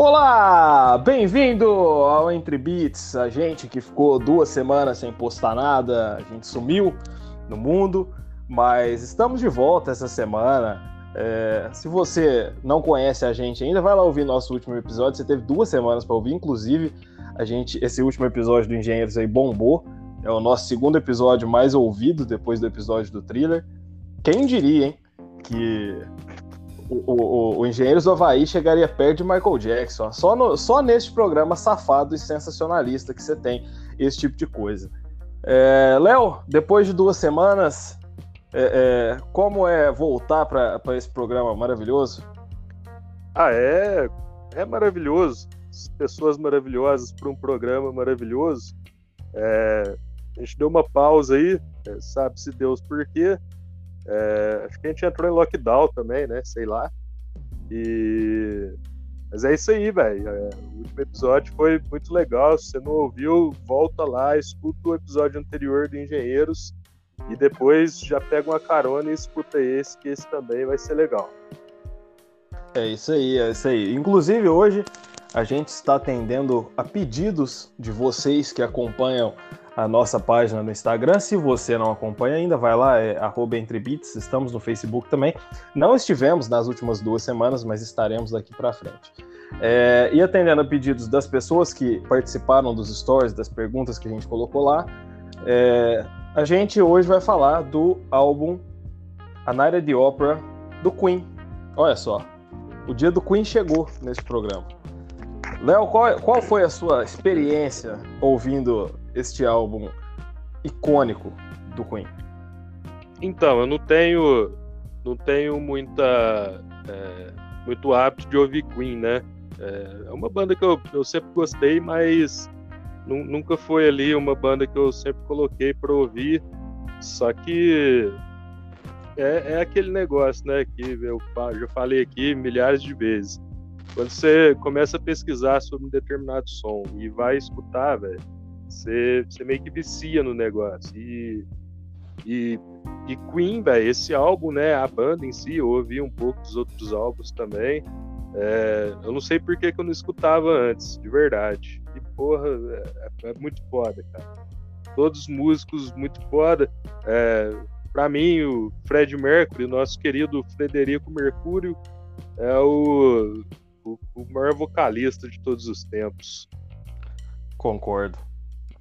Olá, bem-vindo ao Entre Beats, a gente que ficou duas semanas sem postar nada, a gente sumiu no mundo, mas estamos de volta essa semana. É, se você não conhece a gente ainda, vai lá ouvir nosso último episódio. Você teve duas semanas para ouvir, inclusive a gente, esse último episódio do Engenheiros aí bombou. É o nosso segundo episódio mais ouvido depois do episódio do thriller. Quem diria, hein, que o, o, o Engenheiros do Havaí chegaria perto de Michael Jackson. Só, no, só neste programa safado e sensacionalista que você tem esse tipo de coisa. É, Léo, depois de duas semanas, é, é, como é voltar para esse programa maravilhoso? Ah, é, é maravilhoso. Pessoas maravilhosas para um programa maravilhoso. É, a gente deu uma pausa aí, é, sabe-se Deus por quê. É, acho que a gente entrou em lockdown também, né? Sei lá. E. Mas é isso aí, velho. É, o último episódio foi muito legal. Se você não ouviu, volta lá, escuta o episódio anterior do Engenheiros e depois já pega uma carona e escuta esse, que esse também vai ser legal. É isso aí, é isso aí. Inclusive hoje a gente está atendendo a pedidos de vocês que acompanham a nossa página no Instagram. Se você não acompanha ainda, vai lá, é @entrebits. Estamos no Facebook também. Não estivemos nas últimas duas semanas, mas estaremos daqui para frente. É, e atendendo a pedidos das pessoas que participaram dos stories, das perguntas que a gente colocou lá, é, a gente hoje vai falar do álbum A at the Opera do Queen. Olha só, o dia do Queen chegou nesse programa. Léo, qual, qual foi a sua experiência ouvindo este álbum icônico do Queen? Então, eu não tenho, não tenho muita, é, muito hábito de ouvir Queen, né? É, é uma banda que eu, eu sempre gostei, mas nunca foi ali uma banda que eu sempre coloquei para ouvir. Só que é, é, aquele negócio, né? Que eu já falei aqui milhares de vezes. Quando você começa a pesquisar sobre um determinado som e vai escutar, velho, você, você meio que vicia no negócio. E, e, e Queen, velho, esse álbum, né? A banda em si, eu ouvi um pouco dos outros álbuns também. É, eu não sei por que, que eu não escutava antes, de verdade. E, porra, é, é muito foda, cara. Todos os músicos muito foda. É, para mim, o Fred Mercury, nosso querido Frederico Mercúrio, é o, o, o maior vocalista de todos os tempos. Concordo.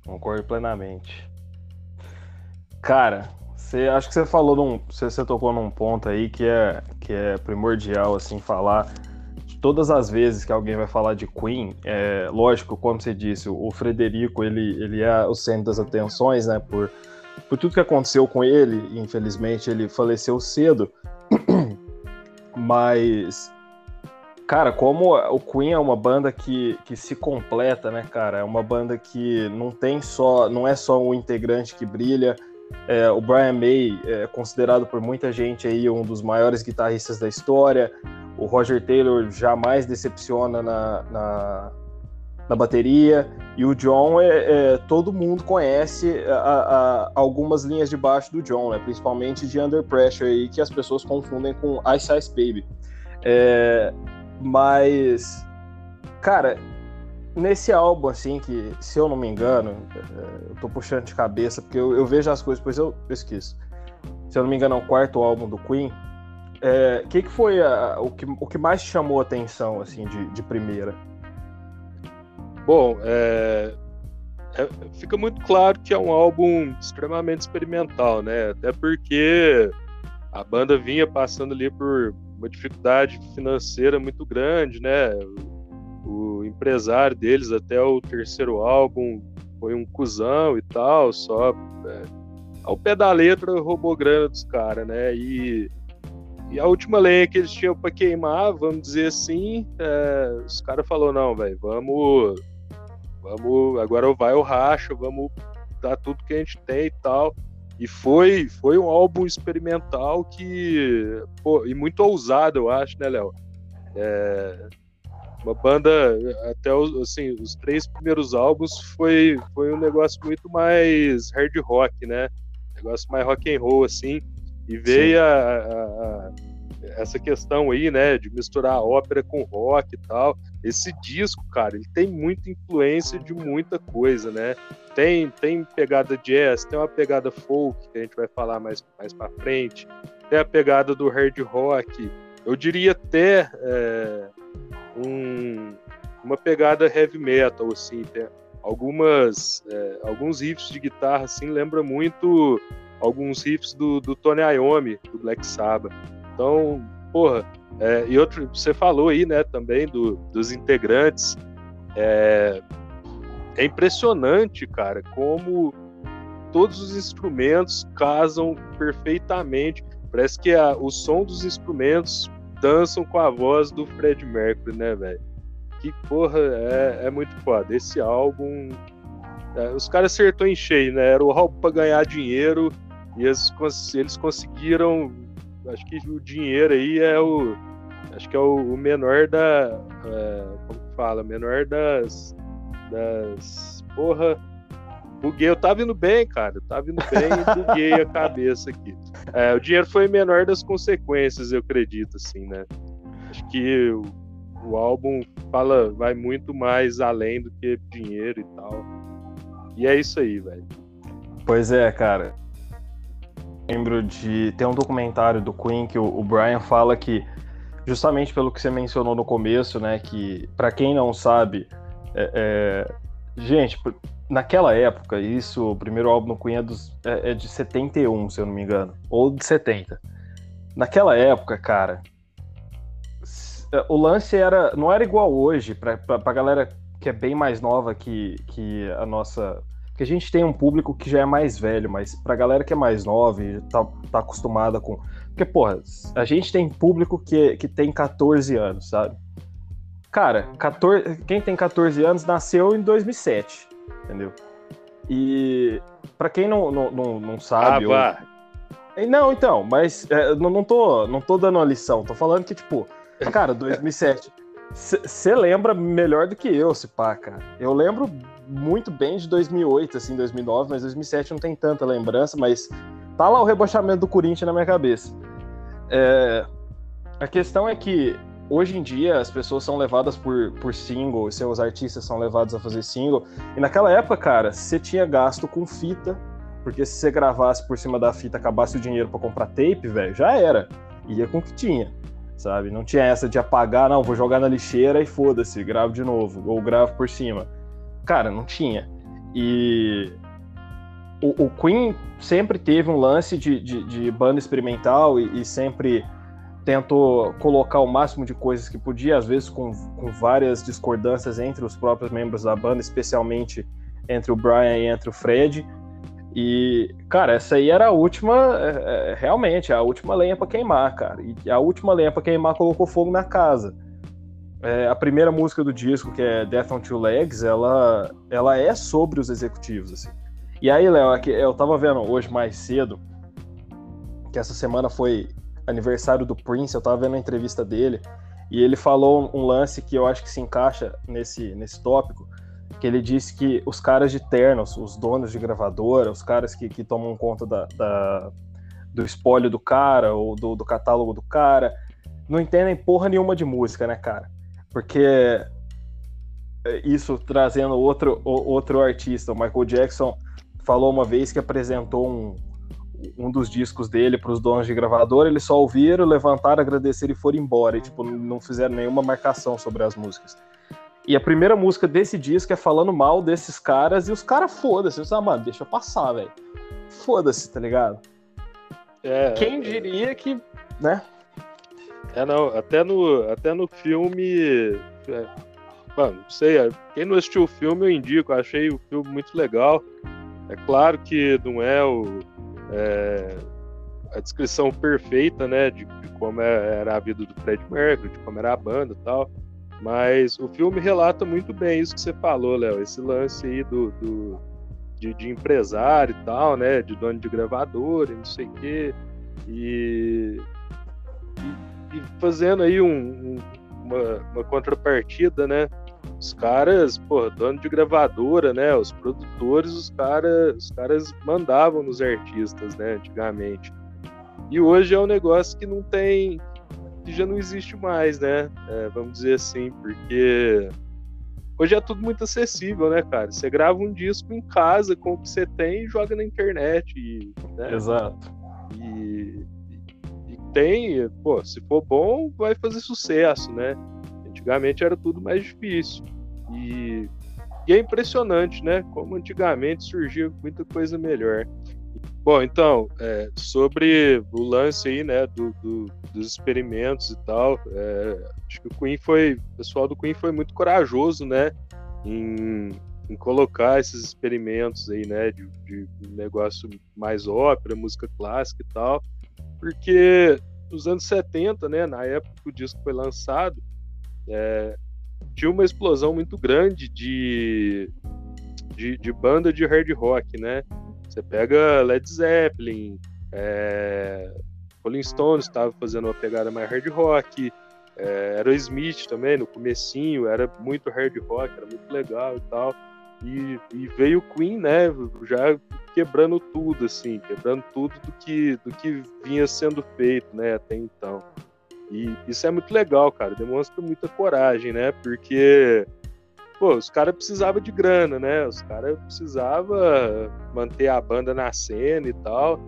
Concordo plenamente. Cara, você acho que você falou num, você, tocou num ponto aí que é que é primordial assim falar todas as vezes que alguém vai falar de Queen, é lógico, como você disse, o Frederico ele ele é o centro das atenções, né, por por tudo que aconteceu com ele, infelizmente ele faleceu cedo. Mas Cara, como o Queen é uma banda que, que se completa, né, cara? É uma banda que não tem só, não é só um integrante que brilha. É, o Brian May é considerado por muita gente aí um dos maiores guitarristas da história. O Roger Taylor jamais decepciona na, na, na bateria. E o John, é, é todo mundo conhece a, a, algumas linhas de baixo do John, né? principalmente de Under Pressure, aí, que as pessoas confundem com Ice Ice Baby. É, mas, cara, nesse álbum, assim, que, se eu não me engano, é, eu tô puxando de cabeça, porque eu, eu vejo as coisas, depois eu, esqueço. Se eu não me engano, é o quarto álbum do Queen. O é, que, que foi a, o, que, o que mais chamou a atenção, assim, de, de primeira? Bom, é, é, fica muito claro que é um álbum extremamente experimental, né? Até porque a banda vinha passando ali por uma dificuldade financeira muito grande, né? O, empresário deles até o terceiro álbum foi um cuzão e tal, só é, ao pé da letra roubou grana dos caras, né? E, e a última lenha que eles tinham para queimar, vamos dizer assim, é, os caras falou não, velho, vamos, vamos, agora vai o racha, vamos dar tudo que a gente tem e tal. E foi, foi um álbum experimental que. Pô, e muito ousado, eu acho, né, Léo? É, uma banda, até os, assim, os três primeiros álbuns foi, foi um negócio muito mais hard rock, né? negócio mais rock and roll, assim. E veio a, a, a, essa questão aí, né, de misturar ópera com rock e tal. Esse disco, cara, ele tem muita influência de muita coisa, né? Tem, tem pegada jazz, tem uma pegada folk, que a gente vai falar mais, mais pra frente, tem a pegada do hard rock, eu diria até é, um, uma pegada heavy metal, assim, tem algumas, é, alguns riffs de guitarra, assim, lembra muito alguns riffs do, do Tony Iommi, do Black Sabbath. Então, porra, é, e outro, você falou aí, né, também do, dos integrantes. É, é impressionante, cara, como todos os instrumentos casam perfeitamente. Parece que a, o som dos instrumentos dançam com a voz do Fred Mercury, né, velho? Que porra, é, é muito foda. Esse álbum. É, os caras acertou em cheio, né? Era o álbum pra ganhar dinheiro e eles, eles conseguiram. Acho que o dinheiro aí é o Acho que é o, o menor da. Uh, como que fala? Menor das. Das. Porra. Buguei, eu tava indo bem, cara. Eu tava indo bem e buguei a cabeça aqui. É, o dinheiro foi menor das consequências, eu acredito, assim, né? Acho que o, o álbum fala, vai muito mais além do que dinheiro e tal. E é isso aí, velho. Pois é, cara. Lembro de. Tem um documentário do Queen que o, Brian fala que justamente pelo que você mencionou no começo, né? Que para quem não sabe, é, é, gente, naquela época, isso, o primeiro álbum no Queen é, dos, é, é, de 71, se eu não me engano, ou de 70. Naquela época, cara, o lance era não era igual hoje para a galera que é bem mais nova que, que a nossa que a gente tem um público que já é mais velho, mas pra galera que é mais nova e tá, tá acostumada com porque, porra, a gente tem público que, que tem 14 anos, sabe? Cara, 14, quem tem 14 anos nasceu em 2007, entendeu? E para quem não, não, não, não sabe. Ah, eu... Não, então, mas é, não, não, tô, não tô dando uma lição, tô falando que, tipo, cara, 2007. Você lembra melhor do que eu, se pá, cara. Eu lembro muito bem de 2008, assim, 2009, mas 2007 não tem tanta lembrança, mas tá lá o rebaixamento do Corinthians na minha cabeça. É, a questão é que hoje em dia as pessoas são levadas por, por single, seus artistas são levados a fazer single. E naquela época, cara, você tinha gasto com fita, porque se você gravasse por cima da fita, acabasse o dinheiro para comprar tape, velho, já era. Ia com o que tinha, sabe? Não tinha essa de apagar, não, vou jogar na lixeira e foda-se, gravo de novo, ou gravo por cima. Cara, não tinha. E o, o, Queen sempre teve um lance de, de, de banda experimental e, e, sempre tentou colocar o máximo de coisas que podia, às vezes com, com várias discordâncias entre os próprios membros da banda, especialmente entre o Brian e entre o Fred. E, cara, essa aí era a última, é, é realmente, a última lenha para queimar, cara. E a última lenha para queimar colocou fogo na casa. É, a primeira música do disco, que é Death on Two Legs, ela, ela é sobre os executivos, assim. E aí, Léo, eu tava vendo hoje mais cedo que essa semana foi aniversário do Prince, eu tava vendo a entrevista dele e ele falou um lance que eu acho que se encaixa nesse, nesse tópico, que ele disse que os caras de ternos, os donos de gravadora, os caras que, que tomam conta da, da do espólio do cara ou do, do catálogo do cara, não entendem porra nenhuma de música, né, cara? Porque é, isso trazendo outro, outro artista, o Michael Jackson, falou uma vez que apresentou um, um dos discos dele para os donos de gravadora, eles só ouviram, levantaram, agradeceram e foram embora. E, tipo, não fizeram nenhuma marcação sobre as músicas. E a primeira música desse disco é falando mal desses caras e os caras foda-se. Ah, mano, deixa eu passar, velho. Foda-se, tá ligado? É, Quem diria que, né? É, não, até no, até no filme. É, mano, não sei, é, quem não assistiu o filme eu indico, eu achei o filme muito legal. É claro que não é, o, é a descrição perfeita, né, de, de como é, era a vida do Fred Mercury, de como era a banda e tal, mas o filme relata muito bem isso que você falou, Léo, esse lance aí do, do de, de, empresário e tal, né, de dono de gravador e não sei o quê, e, e, e fazendo aí um, um, uma, uma contrapartida, né, os caras, pô, dono de gravadora, né? Os produtores, os caras, os caras mandavam nos artistas, né? Antigamente. E hoje é um negócio que não tem que já não existe mais, né? É, vamos dizer assim, porque hoje é tudo muito acessível, né, cara? Você grava um disco em casa com o que você tem e joga na internet. E, né? Exato. E, tem, pô, se for bom, vai fazer sucesso, né? Antigamente era tudo mais difícil. E, e é impressionante, né? Como antigamente surgia muita coisa melhor. Bom, então, é, sobre o lance aí, né, do, do, dos experimentos e tal, é, acho que o Queen foi, o pessoal do Queen foi muito corajoso, né, em, em colocar esses experimentos aí, né, de, de negócio mais ópera, música clássica e tal, porque nos anos 70, né, na época que o disco foi lançado, é, tinha uma explosão muito grande de, de, de banda de hard rock, né, você pega Led Zeppelin, é, Rolling Stones estava fazendo uma pegada mais hard rock, é, Aerosmith também, no comecinho, era muito hard rock, era muito legal e tal. E, e, veio o Queen, né, já quebrando tudo, assim, quebrando tudo do que, do que vinha sendo feito, né, até então. E isso é muito legal, cara, demonstra muita coragem, né, porque pô, os caras precisavam de grana, né? Os caras precisavam manter a banda na cena e tal.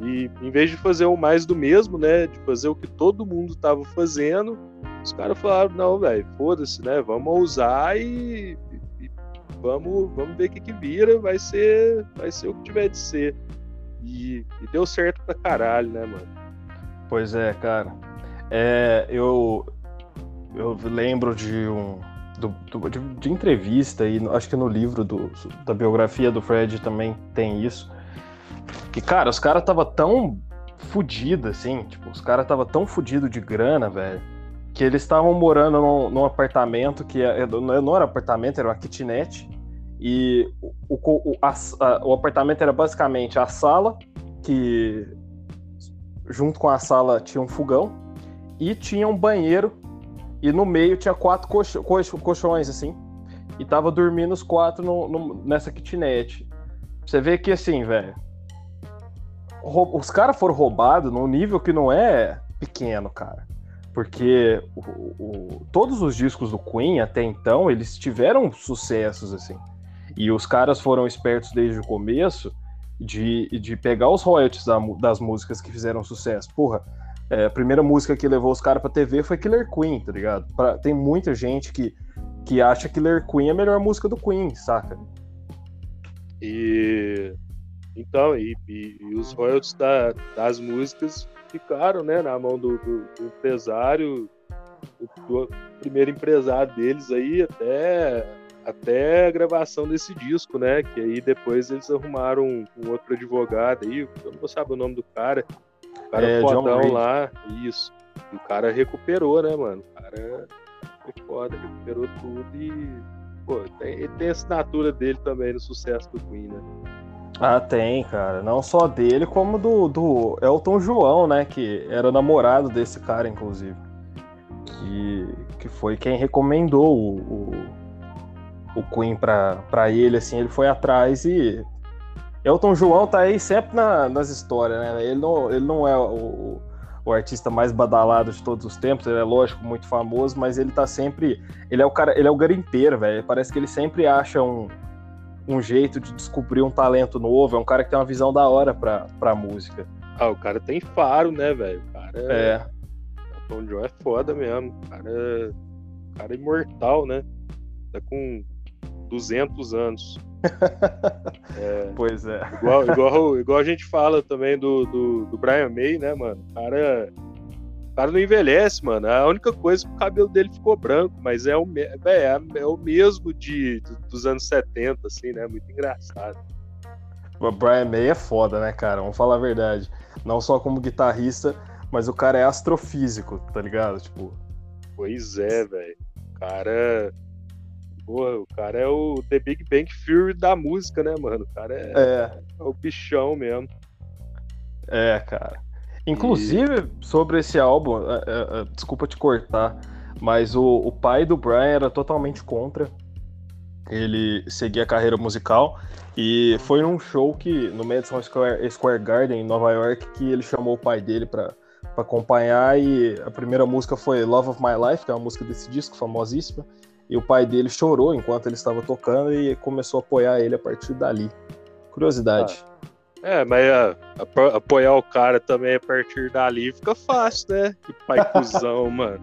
E em vez de fazer o mais do mesmo, né? De fazer o que todo mundo tava fazendo, os caras falaram, não, velho, foda-se, né? Vamos usar e, e, vamos, vamos ver o que, que vira, vai ser, vai ser o que tiver de ser. E, e deu certo pra caralho, né, mano? Pois é, cara. É, eu, eu lembro de um, do, do de, de, entrevista e acho que no livro do, da biografia do Fred também tem isso. Que, cara, os caras tava tão fudido assim, tipo, os caras tava tão fudido de grana, velho, que eles estavam morando num, num, apartamento que é, é, não era apartamento, era uma kitnet. E o, o, a, a, o apartamento era basicamente a sala, que junto com a sala tinha um fogão, e tinha um banheiro e no meio tinha quatro colcho, colcho, colchões, assim. E tava dormindo os quatro no, no, nessa kitnet. Você vê que, assim, velho. Os caras foram roubados num nível que não é pequeno, cara. Porque o, o, todos os discos do Queen até então, eles tiveram sucessos, assim. E os caras foram espertos desde o começo de, de pegar os royalties da, das músicas que fizeram sucesso. Porra, é, a primeira música que levou os caras pra TV foi Killer Queen, tá ligado? Pra, tem muita gente que, que acha Killer Queen a melhor música do Queen, saca? E então, e, e, e os royalties da, das músicas ficaram né, na mão do, do, do empresário, do, do, primeiro empresário deles aí, até, até a gravação desse disco, né? Que aí depois eles arrumaram um, um outro advogado aí, eu não vou saber o nome do cara, o cara é, fodão lá, isso. E o cara recuperou, né, mano? O cara foi foda, recuperou tudo e. Pô, tem, tem a assinatura dele também no sucesso do Queen, né? Ah, tem, cara. Não só dele, como do, do Elton João, né? Que era namorado desse cara, inclusive. Que, que foi quem recomendou o, o, o Queen pra, ele, assim. Ele foi atrás e Elton João tá aí sempre na, nas histórias, né? Ele não, ele não é o, o, artista mais badalado de todos os tempos, ele é lógico muito famoso, mas ele tá sempre. Ele é o cara, ele é o garimpeiro, velho. Parece que ele sempre acha um, um jeito de descobrir um talento novo. É um cara que tem uma visão da hora pra, pra música. Ah, o cara tem faro, né, velho? O cara é. é. Elton John é foda mesmo. O cara, é... o cara é imortal, né? Tá com 200 anos. é, pois é. Igual, igual, igual a gente fala também do, do, do Brian May, né, mano? O cara, o cara não envelhece, mano. A única coisa é que o cabelo dele ficou branco, mas é o, é, é o mesmo de, dos anos 70, assim, né? Muito engraçado. O Brian May é foda, né, cara? Vamos falar a verdade. Não só como guitarrista, mas o cara é astrofísico, tá ligado? Tipo. Pois é, velho. O cara Porra, o cara é o The Big Bang Theory da música, né, mano? O cara é, é. é o bichão mesmo. É, cara. Inclusive, e... sobre esse álbum, é, é, é, desculpa te cortar, mas o, o pai do Brian era totalmente contra ele seguir a carreira musical e foi num show que no Madison Square, Square Garden em Nova York que ele chamou o pai dele para para acompanhar e a primeira música foi Love of My Life, que é uma música desse disco famosíssima, e o pai dele chorou enquanto ele estava tocando e começou a apoiar ele a partir dali. Curiosidade. Ah. É, mas é, apoiar o cara também a partir dali fica fácil, né? Que pai cuzão, mano.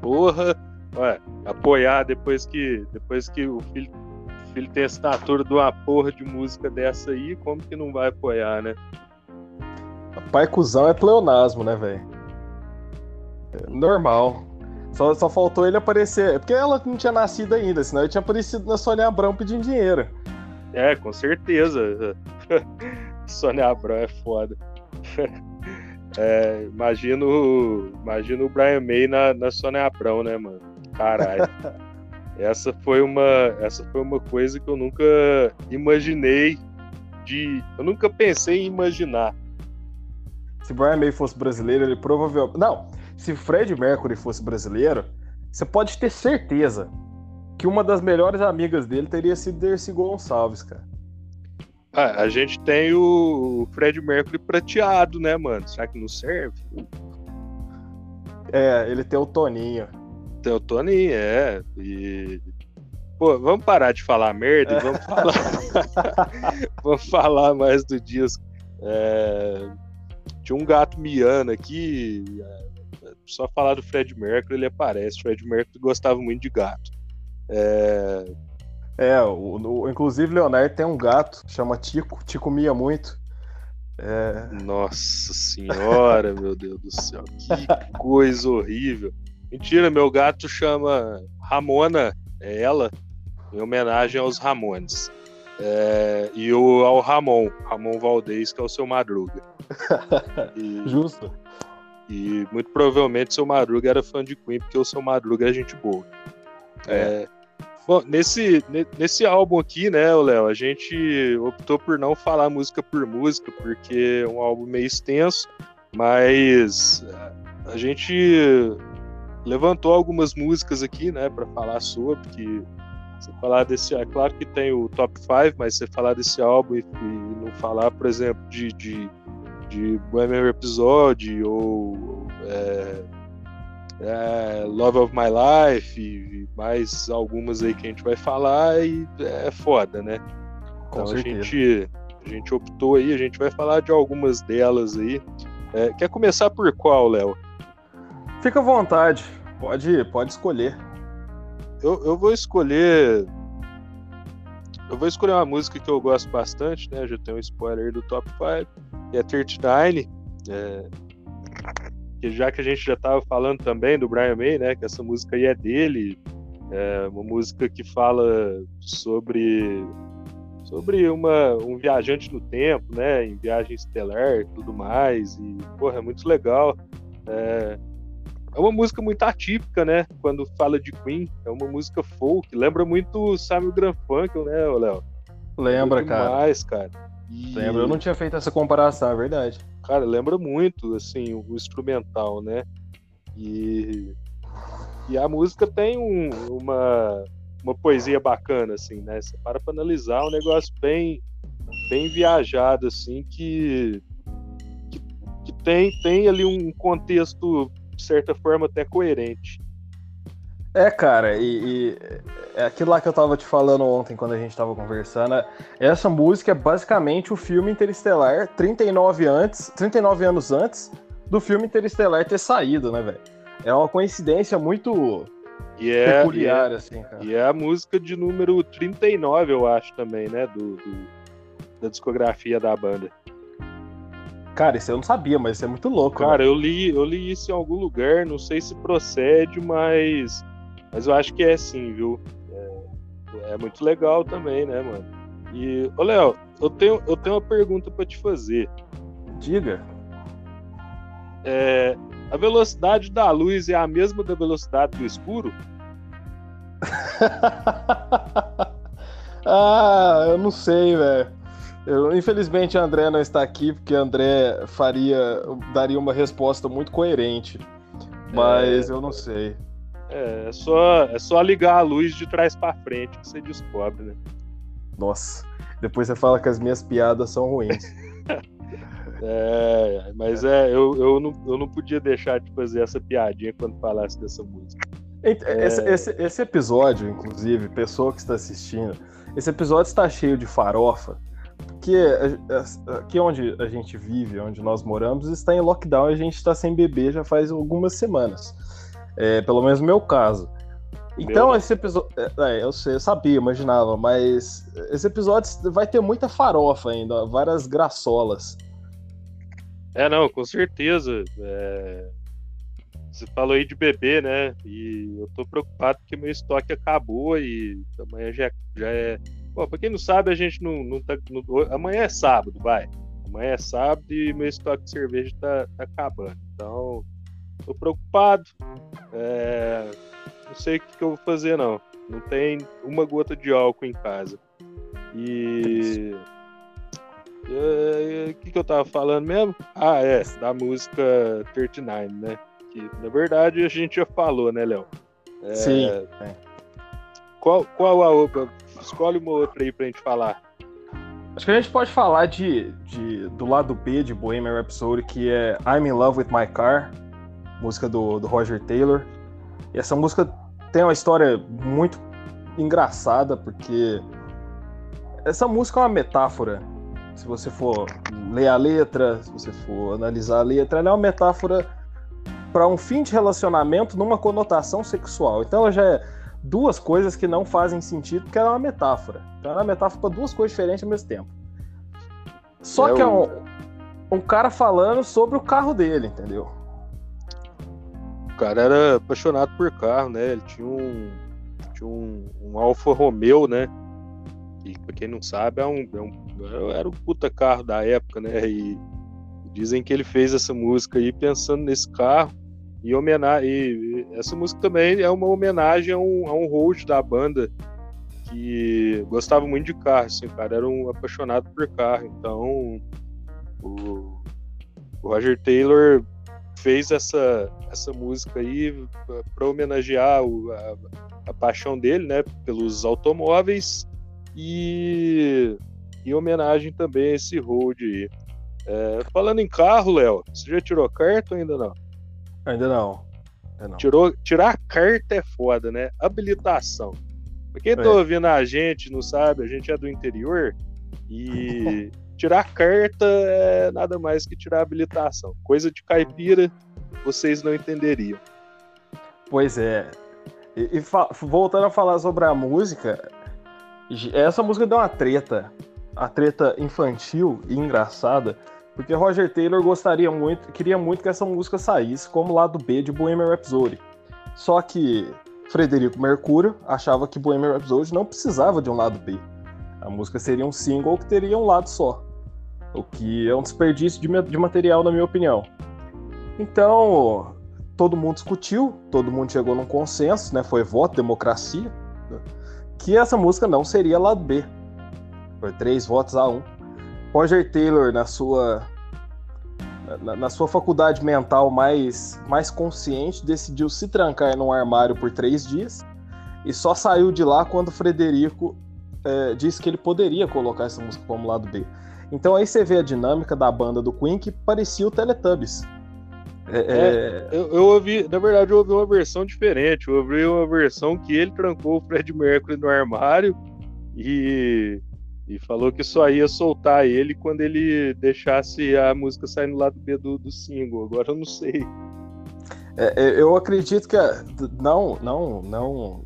Porra, ué, apoiar depois que, depois que o filho, o filho tem a assinatura de uma porra de música dessa aí, como que não vai apoiar, né? Pai cuzão é pleonasmo, né, velho? É normal. Só, só faltou ele aparecer. É porque ela não tinha nascido ainda, senão ele tinha aparecido na Sônia Abrão pedindo dinheiro. É, com certeza. Sônia Abrão é foda. É, imagino, imagino o Brian May na, na Sônia Abrão, né, mano? Caralho. essa foi uma essa foi uma coisa que eu nunca imaginei de eu nunca pensei em imaginar se Brian May fosse brasileiro ele provavelmente não se Fred Mercury fosse brasileiro você pode ter certeza que uma das melhores amigas dele teria sido Dercy Gonçalves cara ah, a gente tem o Fred Mercury prateado, né, mano? Será que não serve? É, ele tem o Toninho. Tem o Toninho, é. E. Pô, vamos parar de falar merda e vamos falar. vamos falar mais do disco. É... Tinha um gato miando aqui. É, só falar do Fred Mercury, ele aparece. Fred Mercury gostava muito de gato. É... É, o, o, inclusive Leonardo tem um gato, chama Tico, Tico mia muito. É... Nossa senhora, meu Deus do céu, que coisa horrível. Mentira, meu gato chama Ramona, é ela, em homenagem aos Ramones. É, e o, ao Ramon, Ramon Valdez, que é o seu Madruga. E, Justo. E muito provavelmente seu Madruga era fã de Queen, porque o seu Madruga é gente boa. É. é Bom, nesse, nesse álbum aqui, né, Léo, a gente optou por não falar música por música, porque é um álbum meio extenso, mas a gente levantou algumas músicas aqui, né, para falar sobre, que você falar desse, é claro que tem o top 5, mas você falar desse álbum e, e não falar, por exemplo, de, de, de Bohemian Rhapsody ou é, é, Love of My Life e mais algumas aí que a gente vai falar e é foda, né? Com então certeza. a gente, a gente optou aí, a gente vai falar de algumas delas aí. É, quer começar por qual, Léo? Fica à vontade, pode, pode escolher. Eu, eu vou escolher. Eu vou escolher uma música que eu gosto bastante, né? Já tenho um spoiler do top 5, que é 39. É, que já que a gente já estava falando também do Brian May, né, que essa música aí é dele, é uma música que fala sobre sobre uma, um viajante no tempo, né, em viagem estelar, tudo mais, e porra, é muito legal. É, é uma música muito atípica, né, quando fala de Queen, é uma música folk, lembra muito Samuel Garfunkel, né, Léo? Lembra, cara. Mais, cara. E... Lembra, eu não tinha feito essa comparação, é verdade. Cara, lembra muito, assim, o instrumental, né? E, e a música tem um, uma, uma poesia bacana, assim, né? Você para pra analisar um negócio bem, bem viajado, assim, que, que, que tem, tem ali um contexto, de certa forma, até coerente. É, cara, e, e, é aquilo lá que eu tava te falando ontem quando a gente tava conversando. Essa música é basicamente o filme Interestelar 39 antes, 39 anos antes do filme Interestelar ter saído, né, velho? É uma coincidência muito e é, peculiar, é, assim, cara. E é a música de número 39, eu acho, também, né? Do, do, da discografia da banda. Cara, isso eu não sabia, mas isso é muito louco. Cara, né? eu li, eu li isso em algum lugar, não sei se procede, mas mas eu acho que é sim, viu? É, é muito legal também, né, mano? E, ô Léo, eu tenho, eu tenho uma pergunta para te fazer. Diga. É, a velocidade da luz é a mesma da velocidade do escuro? ah, eu não sei, velho. Infelizmente, André não está aqui porque André faria, daria uma resposta muito coerente. Mas é... eu não sei. É, é só, é só ligar a luz de trás para frente que você descobre, né? Nossa, depois você fala que as minhas piadas são ruins. é, mas é, eu, eu, não, eu não podia deixar de fazer essa piadinha quando falasse dessa música. Esse, é... esse, esse episódio, inclusive, pessoa que está assistindo, esse episódio está cheio de farofa, porque aqui onde a gente vive, onde nós moramos, está em lockdown e a gente está sem bebê já faz algumas semanas. É, pelo menos no meu caso. Então, meu esse episódio. É, eu, sei, eu sabia, imaginava, mas esse episódio vai ter muita farofa ainda, várias graçolas. É, não, com certeza. É... Você falou aí de bebê, né? E eu tô preocupado porque meu estoque acabou e amanhã já, já é. Bom, pra quem não sabe, a gente não, não tá. Amanhã é sábado, vai. Amanhã é sábado e meu estoque de cerveja tá, tá acabando. Então, tô preocupado. É... Não sei o que, que, eu vou fazer, não. Não tem uma gota de álcool em casa. E. O que, que eu tava falando mesmo? Ah, é, da música 39, né? Que na verdade a gente já falou, né, Léo? É... Sim. É. Qual, qual a outra? Escolhe uma outra aí pra gente falar. Acho que a gente pode falar de, de do lado B de Bohemian Rhapsody, que é I'm in Love with My Car, música do, do Roger Taylor. E essa música tem uma história muito engraçada, porque essa música é uma metáfora se você for ler a letra, se você for analisar a letra, ela é uma metáfora para um fim de relacionamento numa conotação sexual. Então ela já é duas coisas que não fazem sentido, porque ela é uma metáfora. Então ela é uma metáfora para duas coisas diferentes ao mesmo tempo. Só é que é um, um cara falando sobre o carro dele, entendeu? Cara era apaixonado por carro, né? Ele tinha um, tinha um, um Alfa Romeo, né? E pra quem não sabe, é um, é um, era um puta carro da época, né? E dizem que ele fez essa música aí pensando nesse carro. E, homenagem, e essa música também é uma homenagem a um, a um host da banda que gostava muito de carro, assim, cara era um apaixonado por carro. Então, o, o Roger Taylor fez essa, essa música aí para homenagear o, a, a, paixão dele, né, pelos automóveis e em homenagem também a esse road aí. É, falando em carro, Léo, você já tirou carta ou ainda não? Ainda não. Ainda não. Tirou, tirar carta é foda, né? Habilitação. Pra quem tá é. ouvindo a gente, não sabe, a gente é do interior e tirar carta é nada mais que tirar habilitação. Coisa de caipira, vocês não entenderiam. Pois é. E, e voltando a falar sobre a música, essa música deu uma treta, a treta infantil e engraçada, porque Roger Taylor gostaria muito, queria muito que essa música saísse como lado B de Bohemian Rhapsody. Só que Frederico Mercúrio achava que Bohemian Rhapsody não precisava de um lado B. A música seria um single que teria um lado só. O que é um desperdício de, material, na minha opinião. Então, todo mundo discutiu, todo mundo chegou num consenso, né? Foi voto, democracia que essa música não seria lado B. Foi três votos a um. Roger Taylor, na sua na, na, sua faculdade mental mais, mais consciente, decidiu se trancar num armário por três dias e só saiu de lá quando Frederico é, disse que ele poderia colocar essa música como lado B. Então aí você vê a dinâmica da banda do Queen que parecia o Teletubbies. É, é, eu, eu, ouvi, na verdade, eu ouvi uma versão diferente. Eu ouvi uma versão que ele trancou o Fred Mercury no armário e, e falou que só ia soltar ele quando ele deixasse a música sair no lado B do, do single. Agora eu não sei. É, é eu acredito que a, não, não, não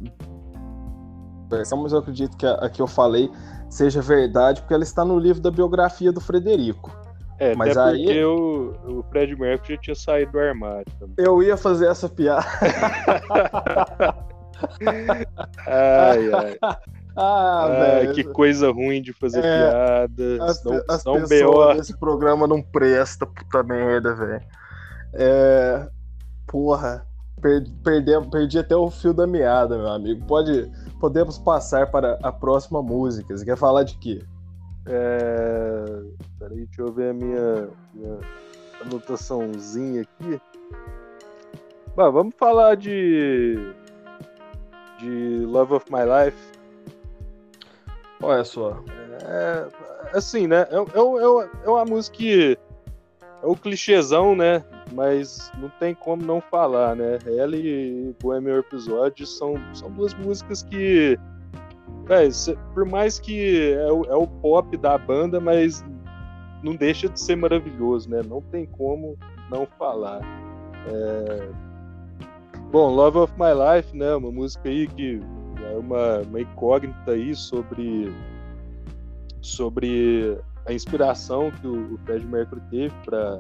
mas eu acredito que a, a que eu falei seja verdade porque ela está no livro da biografia do Frederico. É, mas até aí... porque o, o Fred Mercury já tinha saído do armário também. Eu ia fazer essa piada. ai, ai. Ah, velho. Que coisa ruim de fazer é, piada. As, não, as não pessoas desse programa não presta, puta merda, velho. É, porra, perdi, perdi, perdi até o fio da meada, meu amigo. Pode, podemos passar para a próxima música. Você quer falar de quê? É... Peraí, deixa eu ver a minha, minha anotaçãozinha aqui. Bah, vamos falar de. de Love of My Life. Olha só. É, assim, né? É, é, é, é uma música que é o clichêzão, né? Mas não tem como não falar, né? Ela e Bohemian Episódio são, são duas músicas que. por mais que é o, é o pop da banda, mas não deixa de ser maravilhoso, né? Não tem como não falar. É... Bom, Love of My Life, né? Uma música aí que é uma, uma incógnita aí sobre sobre a inspiração que o, o Fred Mercury teve para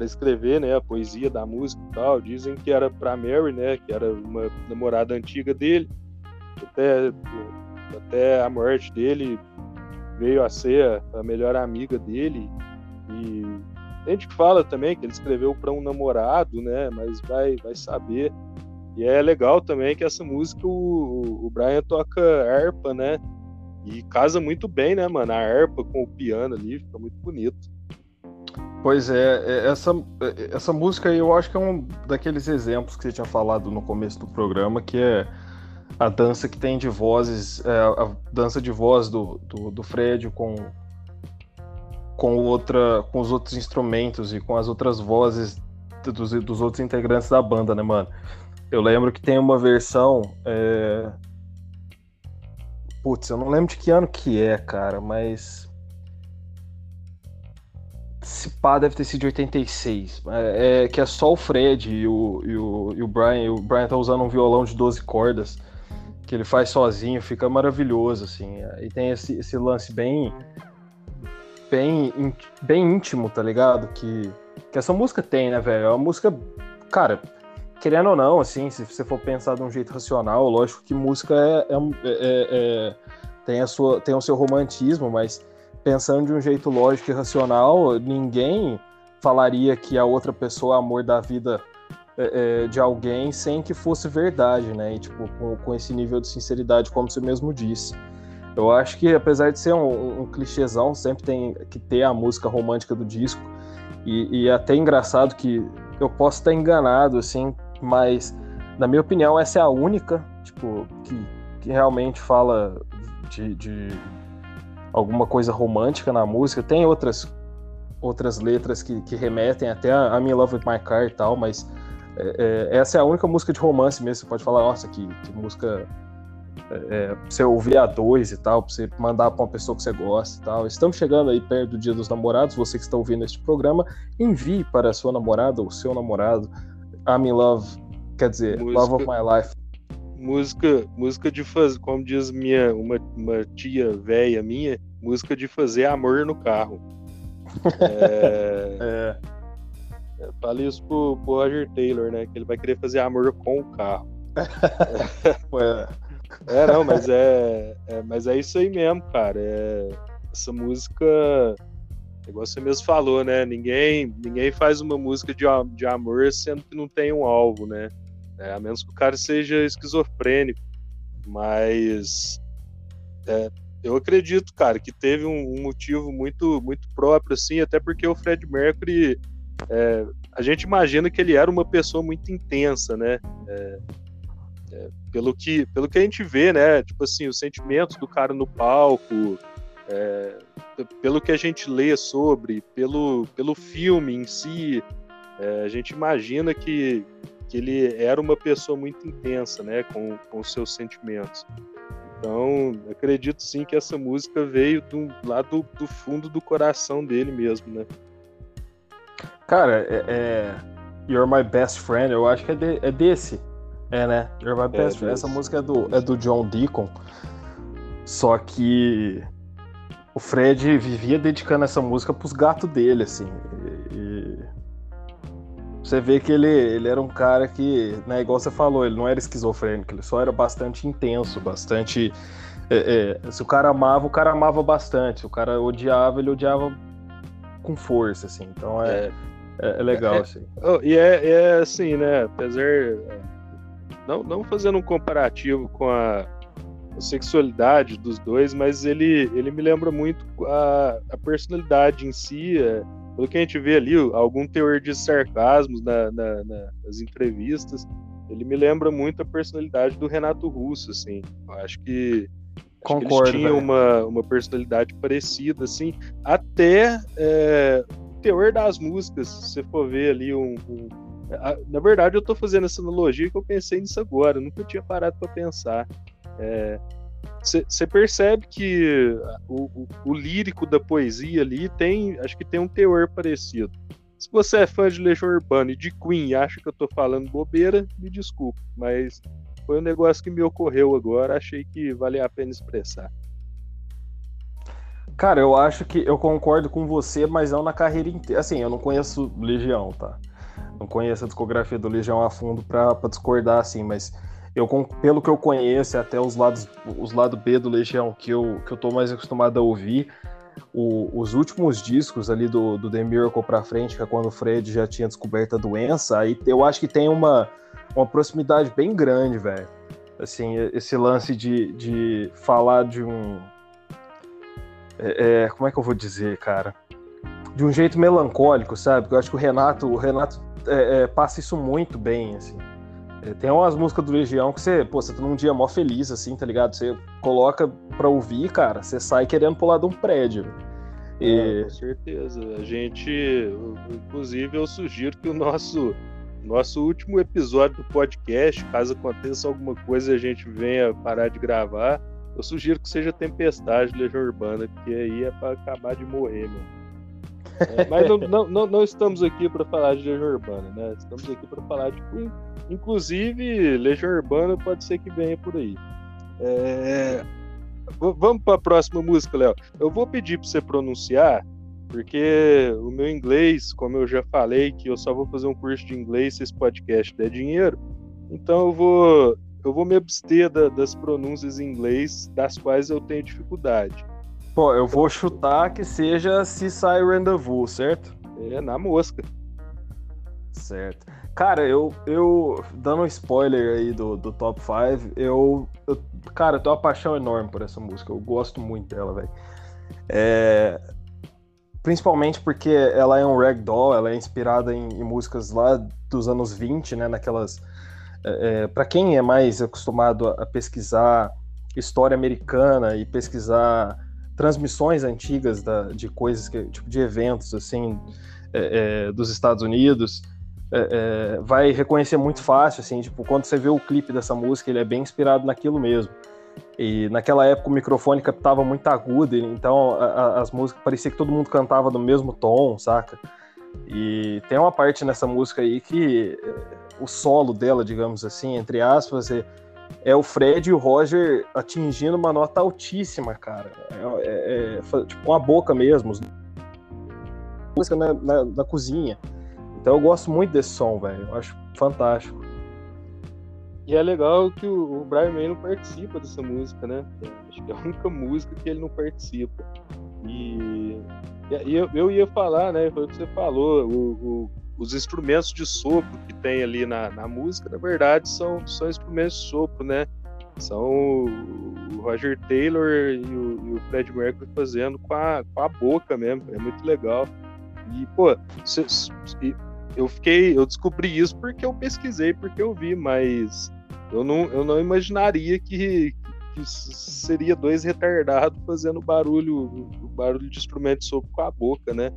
para escrever, né, a poesia da música e tal. Dizem que era para Mary, né, que era uma namorada antiga dele. Até até a morte dele veio a ser a melhor amiga dele e tem gente fala também que ele escreveu para um namorado, né, mas vai vai saber. E é legal também que essa música o, o Brian toca harpa, né? E casa muito bem, né, mano? A harpa com o piano ali, fica muito bonito. Pois é, é essa, é, essa música eu acho que é um daqueles exemplos que você tinha falado no começo do programa, que é a dança que tem de vozes, é, a dança de voz do, do, do, Fred com, com, outra, com os outros instrumentos e com as outras vozes dos, dos outros integrantes da banda, né, mano? Eu lembro que tem uma versão. É, Putz, eu não lembro de que ano que é, cara, mas. Se pá, deve ter sido de 86. É, é, que é só o Fred e o, e, o, e o Brian. O Brian tá usando um violão de 12 cordas que ele faz sozinho, fica maravilhoso, assim. E tem esse, esse lance bem. Bem, bem íntimo, tá ligado? Que, que essa música tem, né, velho? É uma música. Cara, querendo ou não, assim, se você for pensar de um jeito racional, lógico que música é, é, é, é, tem, a sua, tem o seu romantismo, mas pensando de um jeito lógico e racional, ninguém falaria que a outra pessoa é amor da vida é, é, de alguém sem que fosse verdade, né? E, tipo, com, com, esse nível de sinceridade, como você mesmo disse. Eu acho que, apesar de ser um, um clichêzão, sempre tem que ter a música romântica do disco. E, e é até engraçado que eu posso estar enganado, assim, mas na minha opinião essa é a única, tipo, que, que realmente fala de, de alguma coisa romântica na música. Tem outras outras letras que, que remetem até a I'm in Love with My Car e tal, mas é, é, essa é a única música de romance mesmo. Você pode falar, nossa, que, que música é, é você ouvir a dois e tal, pra você mandar pra uma pessoa que você gosta e tal. Estamos chegando aí perto do Dia dos Namorados. Você que está ouvindo este programa, envie para a sua namorada ou seu namorado I'm in Love, quer dizer, música, Love of My Life. Música, música de fazer, como diz minha uma, uma tia velha minha, música de fazer amor no carro. É, é. é. Falei isso pro, pro, Roger Taylor, né? Que ele vai querer fazer amor com o carro. é. é, não, mas é, é, mas é isso aí mesmo, cara. É, essa música Igual você mesmo falou, né? Ninguém, ninguém faz uma música de, de amor sendo que não tem um alvo, né? É, a menos que o cara seja esquizofrênico. Mas é, eu acredito, cara, que teve um, um, motivo muito, muito próprio, assim, até porque o Fred Mercury, é, a gente imagina que ele era uma pessoa muito intensa, né? É, é, pelo, que, pelo que a gente vê, né? Tipo assim, os sentimentos do cara no palco, é, pelo que a gente lê sobre, pelo, pelo filme em si, é, a gente imagina que, que ele era uma pessoa muito intensa, né, com, com os seus sentimentos. Então, acredito sim que essa música veio do, lá do, do fundo do coração dele mesmo, né? Cara, é, é, You're My Best Friend, eu acho que é, de, é desse. É, né? You're My Best é Friend. Essa música é do, é do John Deacon. Só que o Fred vivia dedicando essa música pros gatos dele, assim. Você vê que ele, ele era um cara que, né, igual você falou, ele não era esquizofrênico, ele só era bastante intenso, bastante. É, é, se o cara amava, o cara amava bastante. Se o cara odiava, ele odiava com força, assim. Então é, é, é legal, é, assim. Oh, e é, é assim, né? Apesar. Não, não fazendo um comparativo com a a sexualidade dos dois, mas ele, ele me lembra muito a, a personalidade em si, é, pelo que a gente vê ali, algum teor de sarcasmo na, na, na, nas entrevistas, ele me lembra muito a personalidade do Renato Russo, assim. Eu acho que Concordo. Eles tinham uma, uma personalidade parecida, assim, até é, o teor das músicas, se você for ver ali um, um na verdade, eu estou fazendo essa analogia que eu pensei nisso agora, eu nunca tinha parado para pensar. Você percebe que o, o, o, lírico da poesia ali tem, acho que tem um teor parecido. Se você é fã de Legião Urbana e de Queen e acha que eu estou falando bobeira, me desculpe, mas foi um negócio que me ocorreu agora, achei que valia a pena expressar. Cara, eu acho que eu concordo com você, mas não na carreira inteira. Assim, eu não conheço Legião, tá? Não conheço a discografia do Legião a fundo para discordar, assim, mas eu, pelo que eu conheço, até os lados, os lados B do Legião que eu, que eu tô mais acostumado a ouvir, o, os últimos discos ali do, do The Miracle pra frente, que é quando o Fred já tinha descoberto a doença, aí eu acho que tem uma, uma proximidade bem grande, velho. Assim, esse lance de, de falar de um. É, é, como é que eu vou dizer, cara? De um jeito melancólico, sabe? Eu acho que o Renato, o Renato é, é, passa isso muito bem, assim. É, tem umas músicas do Legião que você, pô, você tá num dia mó feliz, assim, tá ligado? Você coloca pra ouvir, cara, você sai querendo pular de um prédio. E... É, com certeza. A gente, inclusive, eu sugiro que o nosso nosso último episódio do podcast, caso aconteça alguma coisa e a gente venha parar de gravar, eu sugiro que seja Tempestade Legião Urbana, porque aí é para acabar de morrer, meu. É, mas não, não, não, não, estamos aqui para falar de Legião Urbana, né? Estamos aqui para falar de Queen. Inclusive, Legião Urbana pode ser que venha por aí. É... Vamos para a próxima música, Léo. Eu vou pedir para você pronunciar, porque o meu inglês, como eu já falei, que eu só vou fazer um curso de inglês se esse podcast der dinheiro. Então eu vou, eu vou me abster da, das pronúncias em inglês das quais eu tenho dificuldade. Pô, eu vou chutar que seja Seaside Rendezvous, certo? É, na mosca. Certo. Cara, eu, eu dando um spoiler aí do, do top 5, eu, eu, Cara, eu tenho uma paixão enorme por essa música. Eu gosto muito dela, velho. É, principalmente porque ela é um ragdoll, ela é inspirada em, em músicas lá dos anos 20, né? Naquelas. É, é para quem é mais acostumado a, a pesquisar história americana e pesquisar transmissões antigas da, de coisas, que, tipo de eventos assim é, é, dos Estados Unidos, é, é, vai reconhecer muito fácil, assim, tipo, quando você vê o clipe dessa música, ele é bem inspirado naquilo mesmo. E naquela época o microfone captava muito agudo, então a, a, as músicas parecia que todo mundo cantava no mesmo tom, saca? E tem uma parte nessa música aí que é, o solo dela, digamos assim, entre aspas, é, é o Fred e o Roger atingindo uma nota altíssima, cara. É, é, é tipo com a boca mesmo. Música na, na, na, cozinha. Então eu gosto muito desse som, velho. Eu acho fantástico. E é legal que o, o Brian May não participa dessa música, né? Acho que é a única música que ele não participa. E, e eu, eu ia falar, né? Foi o que você falou. O, o os instrumentos de sopro que tem ali na, na música, na verdade, são, são instrumentos de sopro, né? São o Roger Taylor e o, e o Fred Mercury fazendo com a, com a boca mesmo. É muito legal. E, pô, cê, eu fiquei. Eu descobri isso porque eu pesquisei, porque eu vi, mas eu não, eu não imaginaria que, que seria dois retardados fazendo barulho, barulho de instrumento de sopro com a boca, né?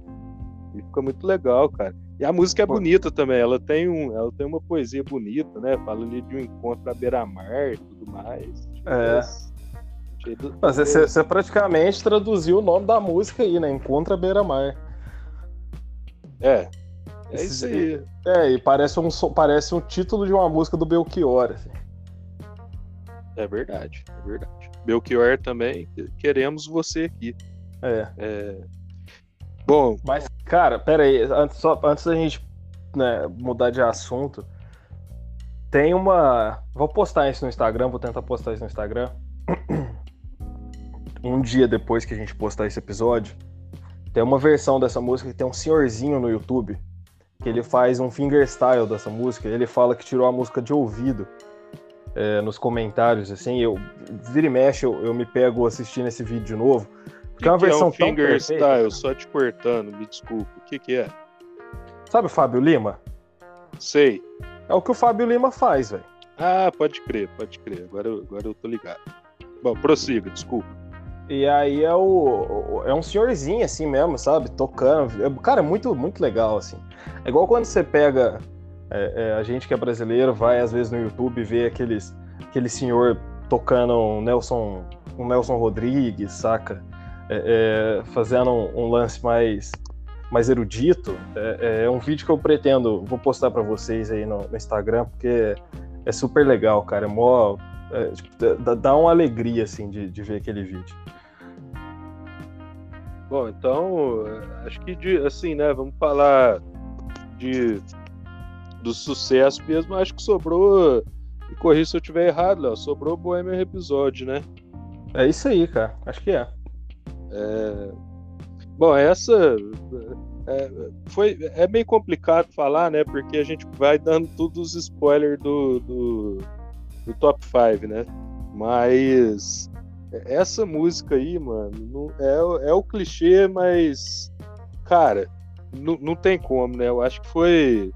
E fica muito legal, cara. E a música é bonita também, ela tem, um, ela tem uma poesia bonita, né? Fala ali de um encontro à beira-mar e tudo mais. É. Mas você, você, praticamente traduziu o nome da música aí, né? Encontra à beira-mar. É. É isso aí. É, e parece um, parece um título de uma música do Belchior. Assim. É verdade, é verdade. Belchior também, queremos você aqui. É. é Bom. Mas, cara, pera aí, antes, só, antes da gente né, mudar de assunto, tem uma. Vou postar isso no Instagram, vou tentar postar isso no Instagram. Um dia depois que a gente postar esse episódio, tem uma versão dessa música que tem um senhorzinho no YouTube que ele faz um fingerstyle dessa música. Ele fala que tirou a música de ouvido é, nos comentários, assim. Eu vira e mexe, eu, eu me pego assistindo esse vídeo de novo que, é uma versão é um fingerstyle, só te cortando, me desculpa. O que, que é? Sabe o Fábio Lima? Sei. É o que o Fábio Lima faz, velho. Ah, pode crer, pode crer. Agora, agora eu tô ligado. Bom, prossiga, desculpa. E aí é o é um senhorzinho assim mesmo, sabe? Tocando. É, cara, é muito, muito legal, assim. É igual quando você pega. É, é, a gente que é brasileiro vai às vezes no YouTube ver aqueles, aquele senhor tocando um Nelson, um Nelson Rodrigues, saca? É, é, fazendo um, um, lance mais, mais erudito. É, é, um vídeo que eu pretendo, vou postar para vocês aí no, no, Instagram, porque é super legal, cara. É mó, tipo, dá, dá uma alegria assim de, de ver aquele vídeo. Bom, então, acho que de, assim, né, vamos falar de do sucesso mesmo, acho que sobrou, e corri se eu tiver errado, Léo, sobrou Bohemian Episódio, né? É isso aí, cara, acho que é. É... Bom, essa é, foi, é meio complicado falar, né, porque a gente vai dando todos os spoilers do, do, do top 5, né? Mas essa música aí, mano, é, é o clichê, mas, cara, não, não tem como, né? Eu acho que foi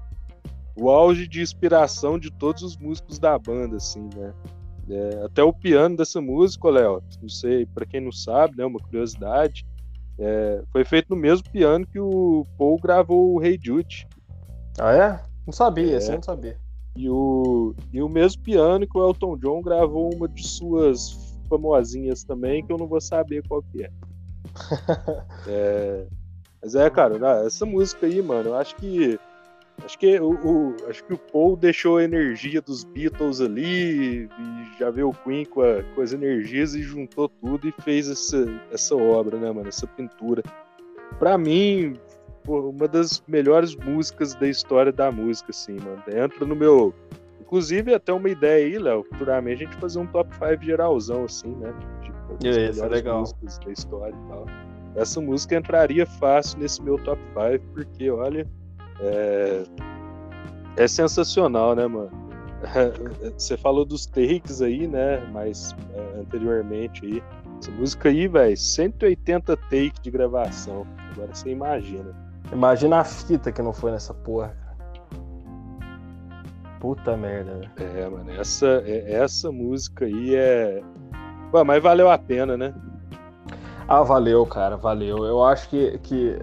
o auge de inspiração de todos os músicos da banda, assim, né? É, até o piano dessa música, Léo, não sei, para quem não sabe, né, uma curiosidade, é, foi feito no mesmo piano que o Paul gravou o Hey Jude. Ah, é? Não sabia, é. assim, não sabia. E o, e o mesmo piano que o Elton John gravou uma de suas famosinhas também que eu não vou saber qual que é. é mas é, cara, essa música aí, mano, eu acho que acho que o, o, acho que o Paul deixou a energia dos Beatles ali e já veio o Queen com, a, com as energias e juntou tudo e fez essa, essa obra, né, mano? Essa pintura. Pra mim, uma das melhores músicas da história da música, assim, mano. Entra no meu Inclusive, até uma ideia aí, Léo, futuramente a gente fazer um top 5 geralzão, assim, né? Tipo, Isso, é legal. músicas da história e tal. Essa música entraria fácil nesse meu top 5, porque, olha, é, é sensacional, né, mano? Você falou dos takes aí, né? Mas é, anteriormente aí. Essa música aí, velho, 180 takes de gravação. Agora você imagina. Imagina a fita que não foi nessa porra. Puta merda, né? É, mano, essa, é, essa música aí é. Pô, mas valeu a pena, né? Ah, valeu, cara, valeu. Eu acho que, que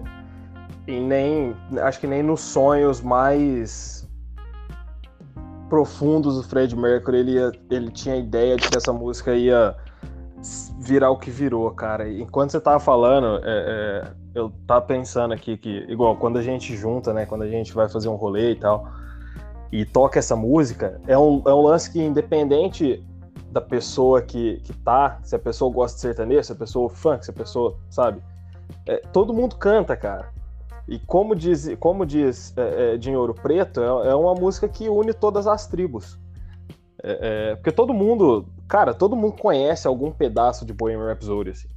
e nem acho que nem nos sonhos mais profundos do Fred Mercury ele, ia, ele tinha a ideia de que essa música ia virar o que virou, cara. Enquanto você tava falando, é, é, eu tava pensando aqui que, igual, quando a gente junta, né? Quando a gente vai fazer um rolê e tal, e toca essa música, é um, é um lance que, independente da pessoa que, que tá, se a pessoa gosta de sertanejo, se a pessoa é funk, se a pessoa, sabe? É, todo mundo canta, cara. E como diz, como diz é, é, Dinheiro Preto, é, é, uma música que une todas as tribos. É, é, porque todo mundo, cara, todo mundo conhece algum pedaço de Bohemian Rhapsody, assim,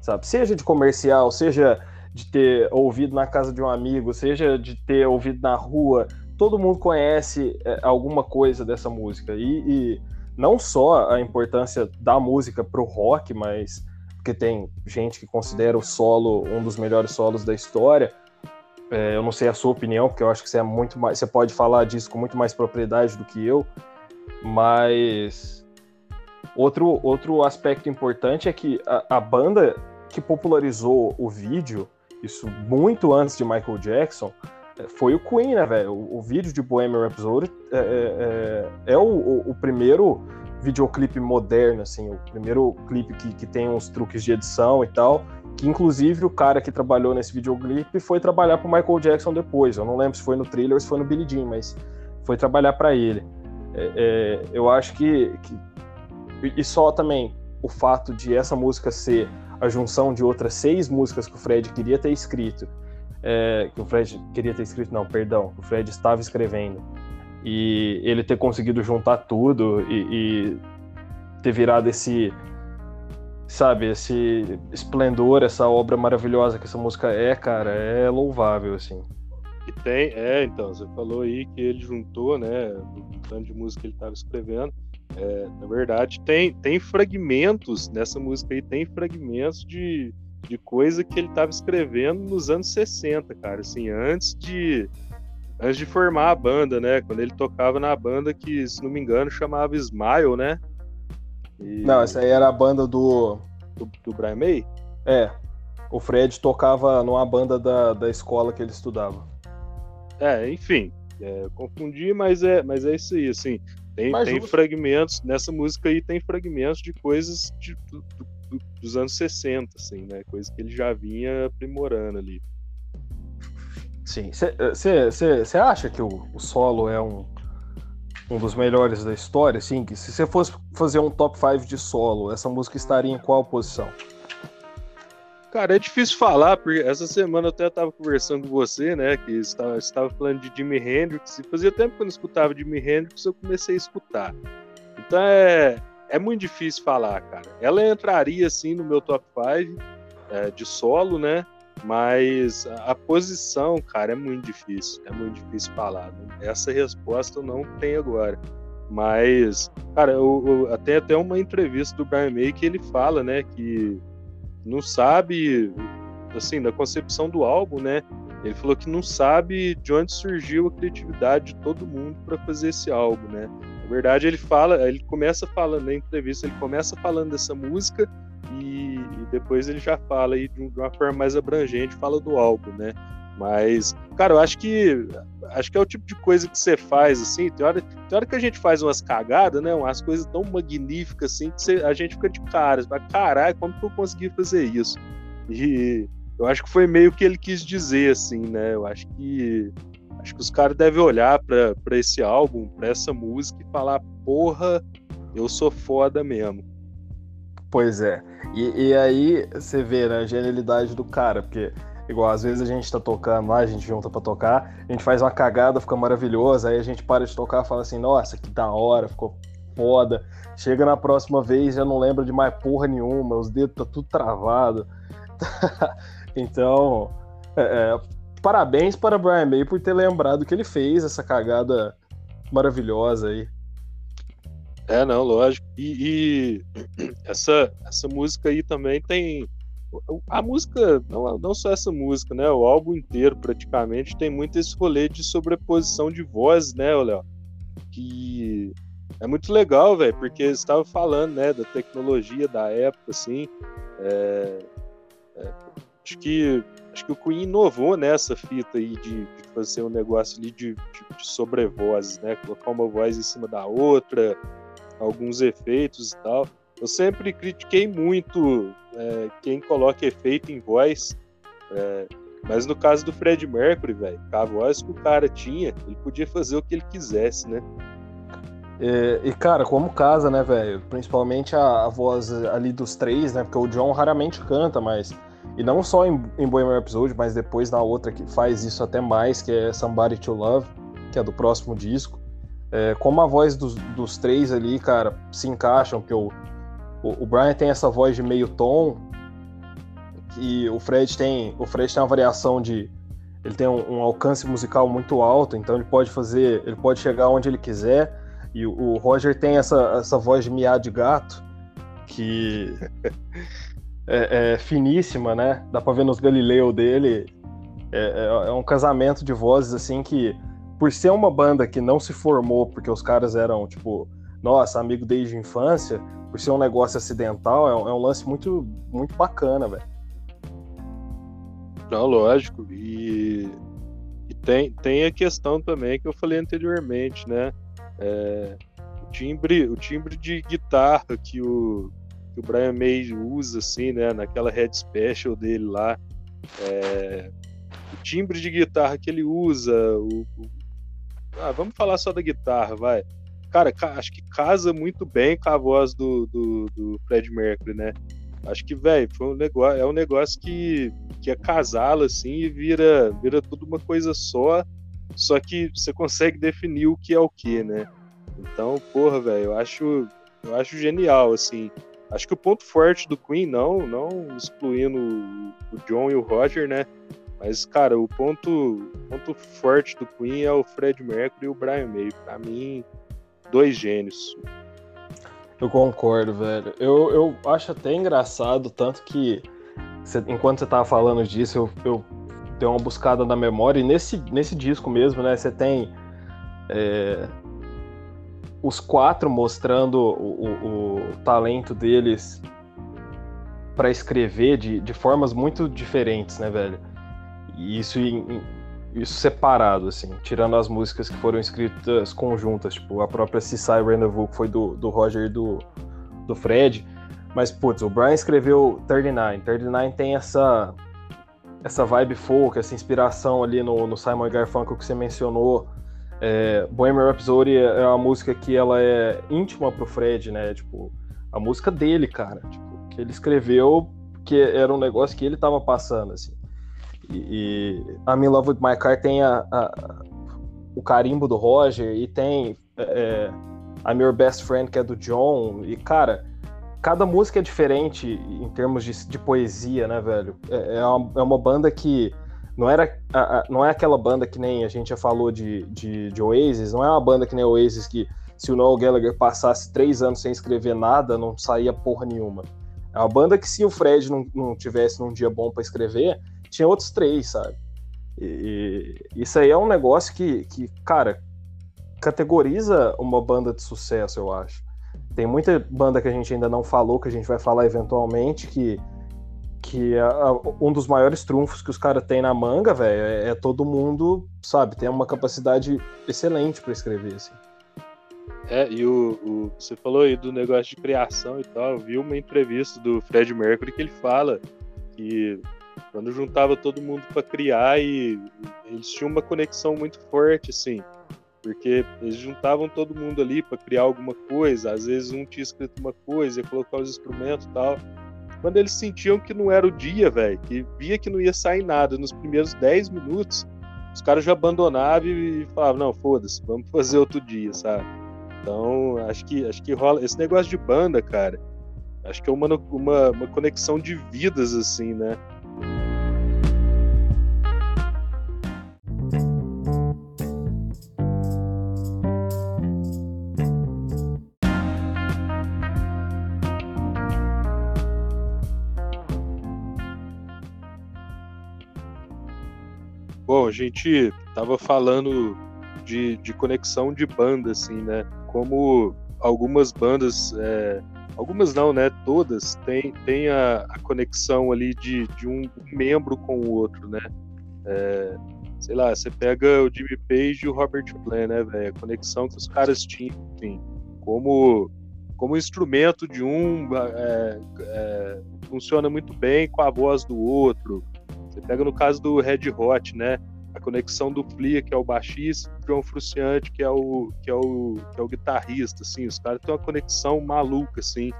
sabe? Seja de comercial, seja de ter ouvido na casa de um amigo, seja de ter ouvido na rua, todo mundo conhece é, alguma coisa dessa música. E, e, não só a importância da música para o rock, mas porque tem gente que considera o solo um dos melhores solos da história. É, eu não sei a sua opinião, porque eu acho que você é muito mais, você pode falar disso com muito mais propriedade do que eu. Mas outro, outro aspecto importante é que a, a banda que popularizou o vídeo, isso muito antes de Michael Jackson, foi o Queen, né, velho? O, o, vídeo de Bohemian Rhapsody é, é, é, é o, o, o, primeiro videoclipe moderno, assim, o primeiro clipe que, que tem uns truques de edição e tal, que inclusive o cara que trabalhou nesse videoclipe foi trabalhar pro Michael Jackson depois. Eu não lembro se foi no Thriller ou se foi no Billie Jean, mas foi trabalhar para ele. É, é, eu acho que, que e só também o fato de essa música ser a junção de outras seis músicas que o Fred queria ter escrito é, que o Fred queria ter escrito, não, perdão, o Fred estava escrevendo. E ele ter conseguido juntar tudo e, e ter virado esse, sabe, esse esplendor, essa obra maravilhosa que essa música é, cara, é louvável, assim. E tem, é, então, você falou aí que ele juntou, né, o tanto de música que ele estava escrevendo. É, na verdade, tem, tem fragmentos nessa música aí, tem fragmentos de, de coisa que ele estava escrevendo nos anos 60, cara, assim, antes de antes de formar a banda, né? Quando ele tocava na banda que, se não me engano, chamava Smile, né? E... Não, essa aí era a banda do... do. Do, Brian May? É. O Fred tocava numa banda da, da escola que ele estudava. É, enfim. É, confundi, mas é, mas é isso aí, assim. Tem, tem fragmentos, nessa música aí tem fragmentos de coisas de, do, do, dos anos 60, assim, né? Coisas que ele já vinha aprimorando ali. Sim. Você acha que o, o, solo é um, um dos melhores da história? Assim, que se você fosse fazer um top 5 de solo, essa música estaria em qual posição? Cara, é difícil falar, porque essa semana eu até estava conversando com você, né? Que estava, estava falando de Jimi Hendrix, e fazia tempo que eu não escutava Jimi Hendrix, eu comecei a escutar. Então é, é muito difícil falar, cara. Ela entraria, assim, no meu top 5 é, de solo, né? Mas a, posição, cara, é muito difícil. É muito difícil falar. Né? Essa resposta eu não tenho agora. Mas, cara, eu, eu, até até uma entrevista do Brian May que ele fala, né, que não sabe, assim, da concepção do álbum, né? Ele falou que não sabe de onde surgiu a criatividade de todo mundo para fazer esse álbum, né? Na verdade, ele fala, ele começa falando na entrevista, ele começa falando dessa música e, e depois ele já fala aí de uma forma mais abrangente, fala do álbum, né? Mas, cara, eu acho que acho que é o tipo de coisa que você faz, assim, tem hora, tem hora que a gente faz umas cagadas, né? Umas coisas tão magníficas, assim, que você, a gente fica de cara, vai, caralho, como que eu consegui fazer isso? E eu acho que foi meio que ele quis dizer, assim, né? Eu acho que acho que os caras devem olhar para esse álbum, para essa música e falar, porra, eu sou foda mesmo. Pois é. E, e aí você vê né, a genialidade do cara, porque igual às vezes a gente tá tocando lá, a gente junta para tocar, a gente faz uma cagada, fica maravilhoso, aí a gente para de tocar e fala assim, nossa, que da hora, ficou foda. Chega na próxima vez, já não lembra de mais porra nenhuma, os dedos tá tudo travado. então, é, é, parabéns para Brian May por ter lembrado que ele fez essa cagada maravilhosa aí. É, não, lógico. E, e, essa, essa música aí também tem. A música, não, não só essa música, né? O álbum inteiro, praticamente, tem muito esse rolê de sobreposição de voz, né, Léo? Que é muito legal, velho, porque você estava falando, né, da tecnologia da época, assim. É, é, acho que acho que o Queen inovou nessa fita aí de, de fazer um negócio ali de, de, de sobrevozes, né? Colocar uma voz em cima da outra, alguns efeitos e tal. Eu sempre critiquei muito é, quem coloca efeito em voz, é, mas no caso do Fred Mercury, velho, a voz que o cara tinha, ele podia fazer o que ele quisesse, né? É, e, cara, como casa, né, velho? Principalmente a, a, voz ali dos três, né? Porque o John raramente canta, mas. E não só em, em Bohemian Episode, mas depois na outra que faz isso até mais, que é Somebody to Love, que é do próximo disco. É, como a voz dos, dos, três ali, cara, se encaixam, porque o, o, o, Brian tem essa voz de meio tom, e o Fred tem. O Fred tem uma variação de. Ele tem um, um alcance musical muito alto, então ele pode fazer. Ele pode chegar onde ele quiser. E o, o Roger tem essa, essa voz de miar de gato, que é, é, finíssima, né? Dá pra ver nos Galileu dele. É, é, é um casamento de vozes assim que por ser uma banda que não se formou porque os caras eram, tipo, nossa, amigo desde a infância, por ser um negócio acidental, é um, é um lance muito, muito bacana, velho. Não, lógico. E, e, tem, tem a questão também que eu falei anteriormente, né? É, o, timbre, o timbre de guitarra que o, que o Brian May usa, assim, né? Naquela head special dele lá. É, o timbre de guitarra que ele usa, o, o ah, vamos falar só da guitarra, vai. Cara, acho que casa muito bem com a voz do, do, do Fred Mercury, né? Acho que, velho, um é um negócio que, que é casá-lo assim e vira, vira tudo uma coisa só, só que você consegue definir o que é o que, né? Então, porra, velho, eu acho, eu acho genial, assim. Acho que o ponto forte do Queen, não, não excluindo o John e o Roger, né? Mas, cara, o ponto, ponto forte do Queen é o Fred Mercury e o Brian May. Pra mim, dois gênios. Eu concordo, velho. Eu, eu acho até engraçado, tanto que cê, enquanto você tava falando disso, eu, eu dei uma buscada na memória, e nesse, nesse disco mesmo, né, você tem. É, os quatro mostrando o, o, o talento deles para escrever de, de formas muito diferentes, né, velho? Isso, isso separado, assim, tirando as músicas que foram escritas conjuntas, tipo a própria Seaside Rendezvous, que foi do, do Roger e do, do Fred. Mas, putz, o Brian escreveu 39. 39 tem essa essa vibe folk, essa inspiração ali no, no Simon Garfunkel que você mencionou. É, Bohemian Rhapsody é uma música que ela é íntima pro Fred, né? Tipo, a música dele, cara. Tipo, que ele escreveu que era um negócio que ele tava passando, assim. E, e I'm in Love with My Car tem a, a, o carimbo do Roger e tem é, é, I'm Your Best Friend, que é do John. E, cara, cada música é diferente em termos de, de poesia, né, velho? É, é, uma, é uma banda que não era a, a, não é aquela banda que nem a gente já falou de, de, de, Oasis, não é uma banda que nem Oasis que se o Noel Gallagher passasse três anos sem escrever nada, não saía porra nenhuma. É uma banda que se o Fred não, não tivesse num dia bom para escrever, tinha outros três, sabe? E, e isso aí é um negócio que, que, cara, categoriza uma banda de sucesso, eu acho. Tem muita banda que a gente ainda não falou, que a gente vai falar eventualmente, que, que é um dos maiores trunfos que os caras têm na manga, velho, é, é, todo mundo, sabe, tem uma capacidade excelente para escrever, assim. É, e o, o, você falou aí do negócio de criação e tal, eu vi uma entrevista do Fred Mercury que ele fala que quando juntava todo mundo para criar e eles tinham uma conexão muito forte, assim, porque eles juntavam todo mundo ali para criar alguma coisa, às vezes um tinha escrito uma coisa, ia colocar os instrumentos tal. Quando eles sentiam que não era o dia, velho, que via que não ia sair nada nos primeiros 10 minutos, os caras já abandonavam e falavam, não, foda-se, vamos fazer outro dia, sabe? Então, acho que acho que rola esse negócio de banda, cara. Acho que é uma, uma, uma conexão de vidas, assim, né? A gente tava falando de, de conexão de banda, assim, né? Como algumas bandas, é, algumas não, né? Todas têm tem a, a, conexão ali de, de um membro com o outro, né? É, sei lá, você pega o Jimmy Page e o Robert Plant, né, velho? A conexão que os caras tinham, enfim, como, como instrumento de um é, é, funciona muito bem com a voz do outro, você pega no caso do Red Hot, né? A conexão do Flea, que é o baixista, e o John Frusciante, que é o, que é o, que é o guitarrista, assim. Os caras têm uma conexão maluca, assim.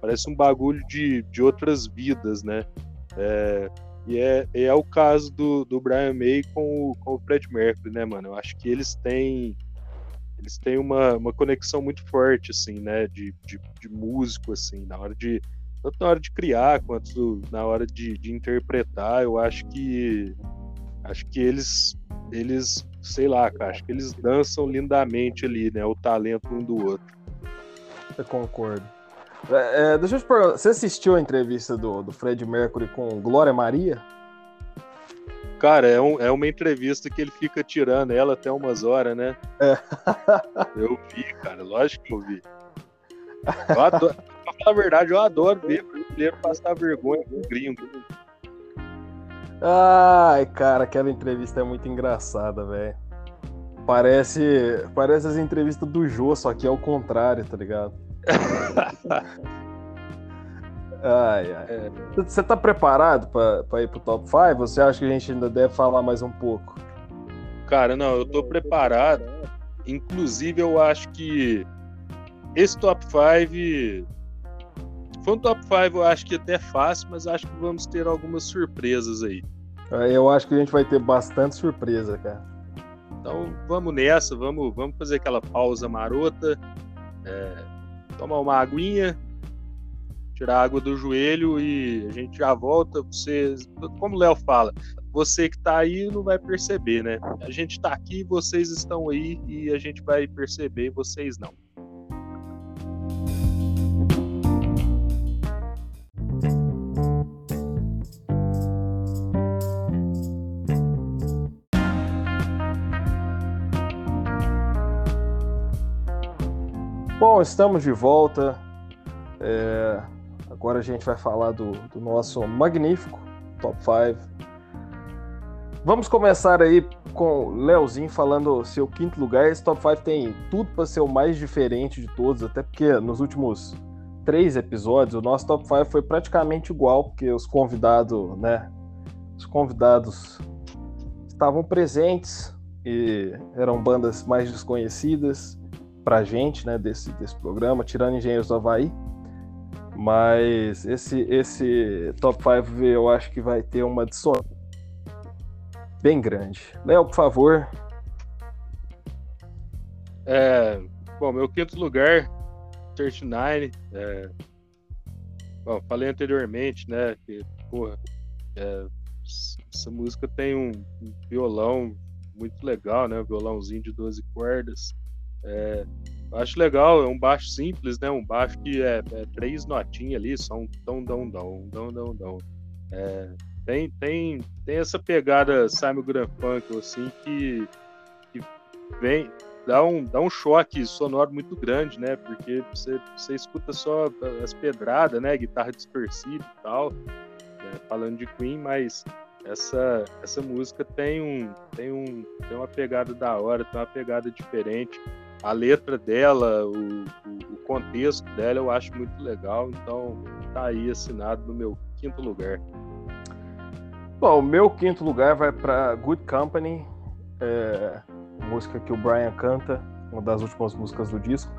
Parece um bagulho de, de outras vidas, né? É, e é, é o caso do, do Brian May com o, com o Fred Mercury, né, mano? Eu acho que eles têm eles têm uma, uma conexão muito forte, assim, né, de, de, de músico, assim, na hora de, tanto na hora de criar quanto na hora de, de interpretar, eu acho que acho que eles eles, sei lá, cara, acho que eles dançam lindamente ali, né? O talento um do outro. Eu concordo. É, é, deixa eu te perguntar, você assistiu a entrevista do, do Fred Mercury com Glória Maria? Cara, é, um, é uma entrevista que ele fica tirando ela até umas horas, né? É. eu vi, cara, lógico que eu vi. Eu adoro, pra falar a verdade, eu adoro ver brasileiro passar vergonha com gringo. Ai, cara, aquela entrevista é muito engraçada, velho. Parece, parece as entrevistas do Jô, só que é o contrário, tá ligado? ai, ai. Você tá preparado pra, ir pro top 5? Você acha que a gente ainda deve falar mais um pouco? Cara, não, eu tô preparado. Inclusive, eu acho que esse top 5 foi um top 5, eu acho que até fácil, mas acho que vamos ter algumas surpresas aí. É, eu acho que a gente vai ter bastante surpresa, cara. Então vamos nessa, vamos, vamos fazer aquela pausa marota, é, tomar uma aguinha, tirar a água do joelho e a gente já volta. Você, como o Léo fala, você que está aí não vai perceber, né? A gente está aqui, vocês estão aí e a gente vai perceber, vocês não. Bom, estamos de volta. É, agora a gente vai falar do, do nosso magnífico top 5. Vamos começar aí com o Leozinho falando seu quinto lugar. Esse top 5 tem tudo para ser o mais diferente de todos, até porque nos últimos três episódios o nosso top 5 foi praticamente igual, porque os convidados, né? Os convidados estavam presentes e eram bandas mais desconhecidas pra gente, né, desse, desse programa, tirando Engenheiros do Havaí. Mas esse, esse top 5 eu acho que vai ter uma dissonância bem grande. Léo, por favor. É, bom, meu quinto lugar, 39. É, bom, falei anteriormente, né, que, porra, é, essa música tem um, um, violão muito legal, né, um violãozinho de 12 cordas. É, acho legal, é um baixo simples, né? Um baixo que é, é três notinhas ali, só um dom, dom, dom, dom, dom, dom. É, tem, tem, tem essa pegada Simon Garfunkel, assim, que, que vem, dá um, dá um choque sonoro muito grande, né? Porque você, você escuta só as pedradas, né? Guitarra dispersiva e tal, né? falando de Queen, mas essa, essa música tem um, tem um tem uma pegada da hora, tem uma pegada diferente a letra dela, o, o, contexto dela eu acho muito legal, então tá aí assinado no meu quinto lugar. Bom, o meu quinto lugar vai para Good Company, é, música que o Brian canta, uma das últimas músicas do disco.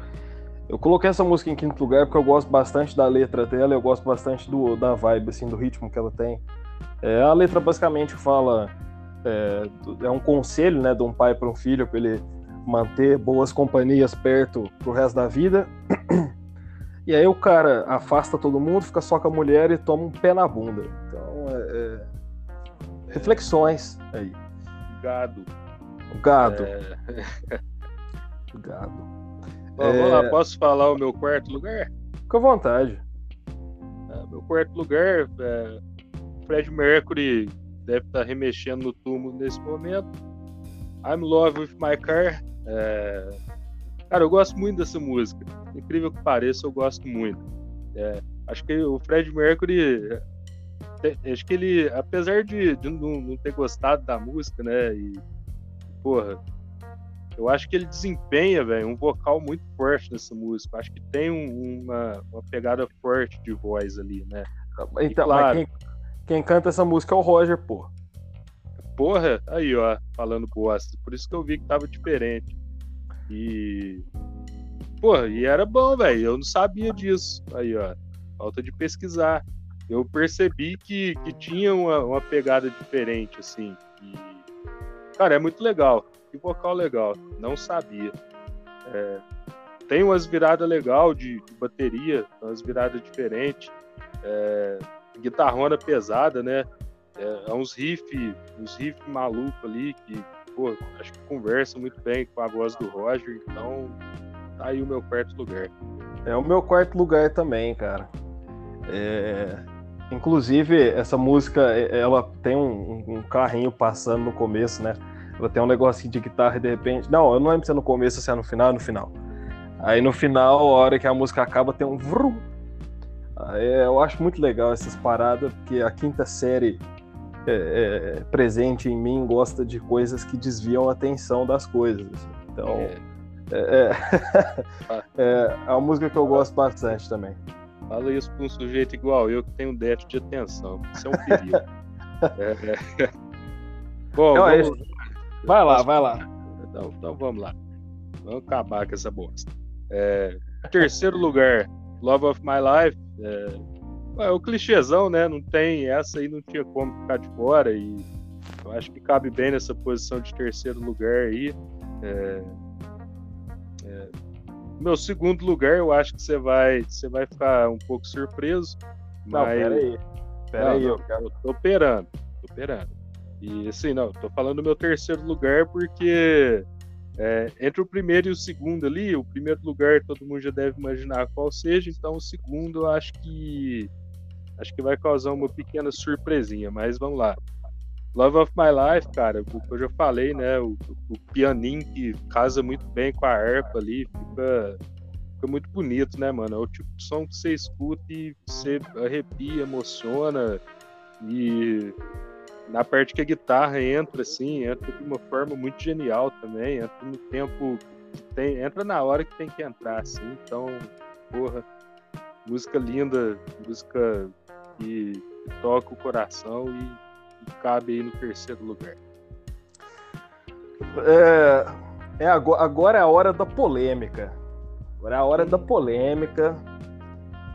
Eu coloquei essa música em quinto lugar porque eu gosto bastante da letra dela, eu gosto bastante do, da vibe, assim, do ritmo que ela tem. É, a letra basicamente fala é, é, um conselho, né, de um pai para um filho para ele manter boas companhias perto pro resto da vida. E aí o cara afasta todo mundo, fica só com a mulher e toma um pé na bunda. Então, é, é... reflexões aí. Gado. Gado. É... Gado. Bom, vamos lá, é. posso falar o meu quarto lugar? Fica à vontade. É, meu quarto lugar, é... Fred Mercury deve estar remexendo no túmulo nesse momento. I'm Love with My Car é... Cara, eu gosto muito dessa música. Incrível que pareça, eu gosto muito. É... Acho que o Fred Mercury. É, acho que ele, apesar de, de não, não, ter gostado da música, né? E, porra, eu acho que ele desempenha, velho, um vocal muito forte nessa música. Acho que tem um, uma, uma pegada forte de voz ali, né? Então, e, claro, quem, quem, canta essa música é o Roger, pô. Porra, aí, ó, falando bosta. Por isso que eu vi que tava diferente. E. Porra, e era bom, velho. Eu não sabia disso. Aí, ó. Falta de pesquisar. Eu percebi que, que tinha uma, uma pegada diferente, assim. E... Cara, é muito legal. Que vocal legal. Não sabia. É... Tem umas viradas legal de, de bateria, umas viradas diferentes. É... Guitarrona pesada, né? É, é uns riff, uns riff maluco ali que, pô, acho que conversa muito bem com a voz do Roger, então tá aí o meu quarto lugar. É o meu quarto lugar também, cara. É... Inclusive, essa música, ela tem um, um, carrinho passando no começo, né? Ela tem um negocinho de guitarra e de repente. Não, eu não lembro se é no começo se é no final, é no final. Aí no final, a hora que a música acaba, tem um vrum. Aí, eu acho muito legal essas paradas, porque a quinta série é, é, presente em mim gosta de coisas que desviam a atenção das coisas. Assim. Então, é. É, é, é, é uma música que eu gosto bastante também. Fala isso para um sujeito igual eu que tenho déficit de atenção. Isso é um perigo. É, Bom, Não, vamos... vai lá, vai lá. Então, então, vamos lá. Vamos acabar com essa bosta. terceiro lugar, Love of My Life. É o clichêzão, né? Não tem essa aí, não tinha como ficar de fora e eu acho que cabe bem nessa posição de terceiro lugar aí. É, é, meu segundo lugar, eu acho que você vai, você vai ficar um pouco surpreso. Não, mas... peraí. Peraí, eu, eu tô operando, tô operando. E assim, não, tô falando do meu terceiro lugar porque é, entre o primeiro e o segundo ali, o primeiro lugar todo mundo já deve imaginar qual seja, então o segundo eu acho que acho que vai causar uma pequena surpresinha, mas vamos lá. Love of My Life, cara, o que eu já falei, né? O, o pianinho que casa muito bem com a harpa ali, fica, fica muito bonito, né, mano? É o tipo de som que você escuta e você arrepia, emociona. E na parte que a guitarra entra, assim, entra de uma forma muito genial também, entra no tempo. Tem, entra na hora que tem que entrar, assim. Então, porra, música linda, música que, toca o coração e, e, cabe aí no terceiro lugar. É, é agora, agora é a hora da polêmica. Agora é a hora da polêmica.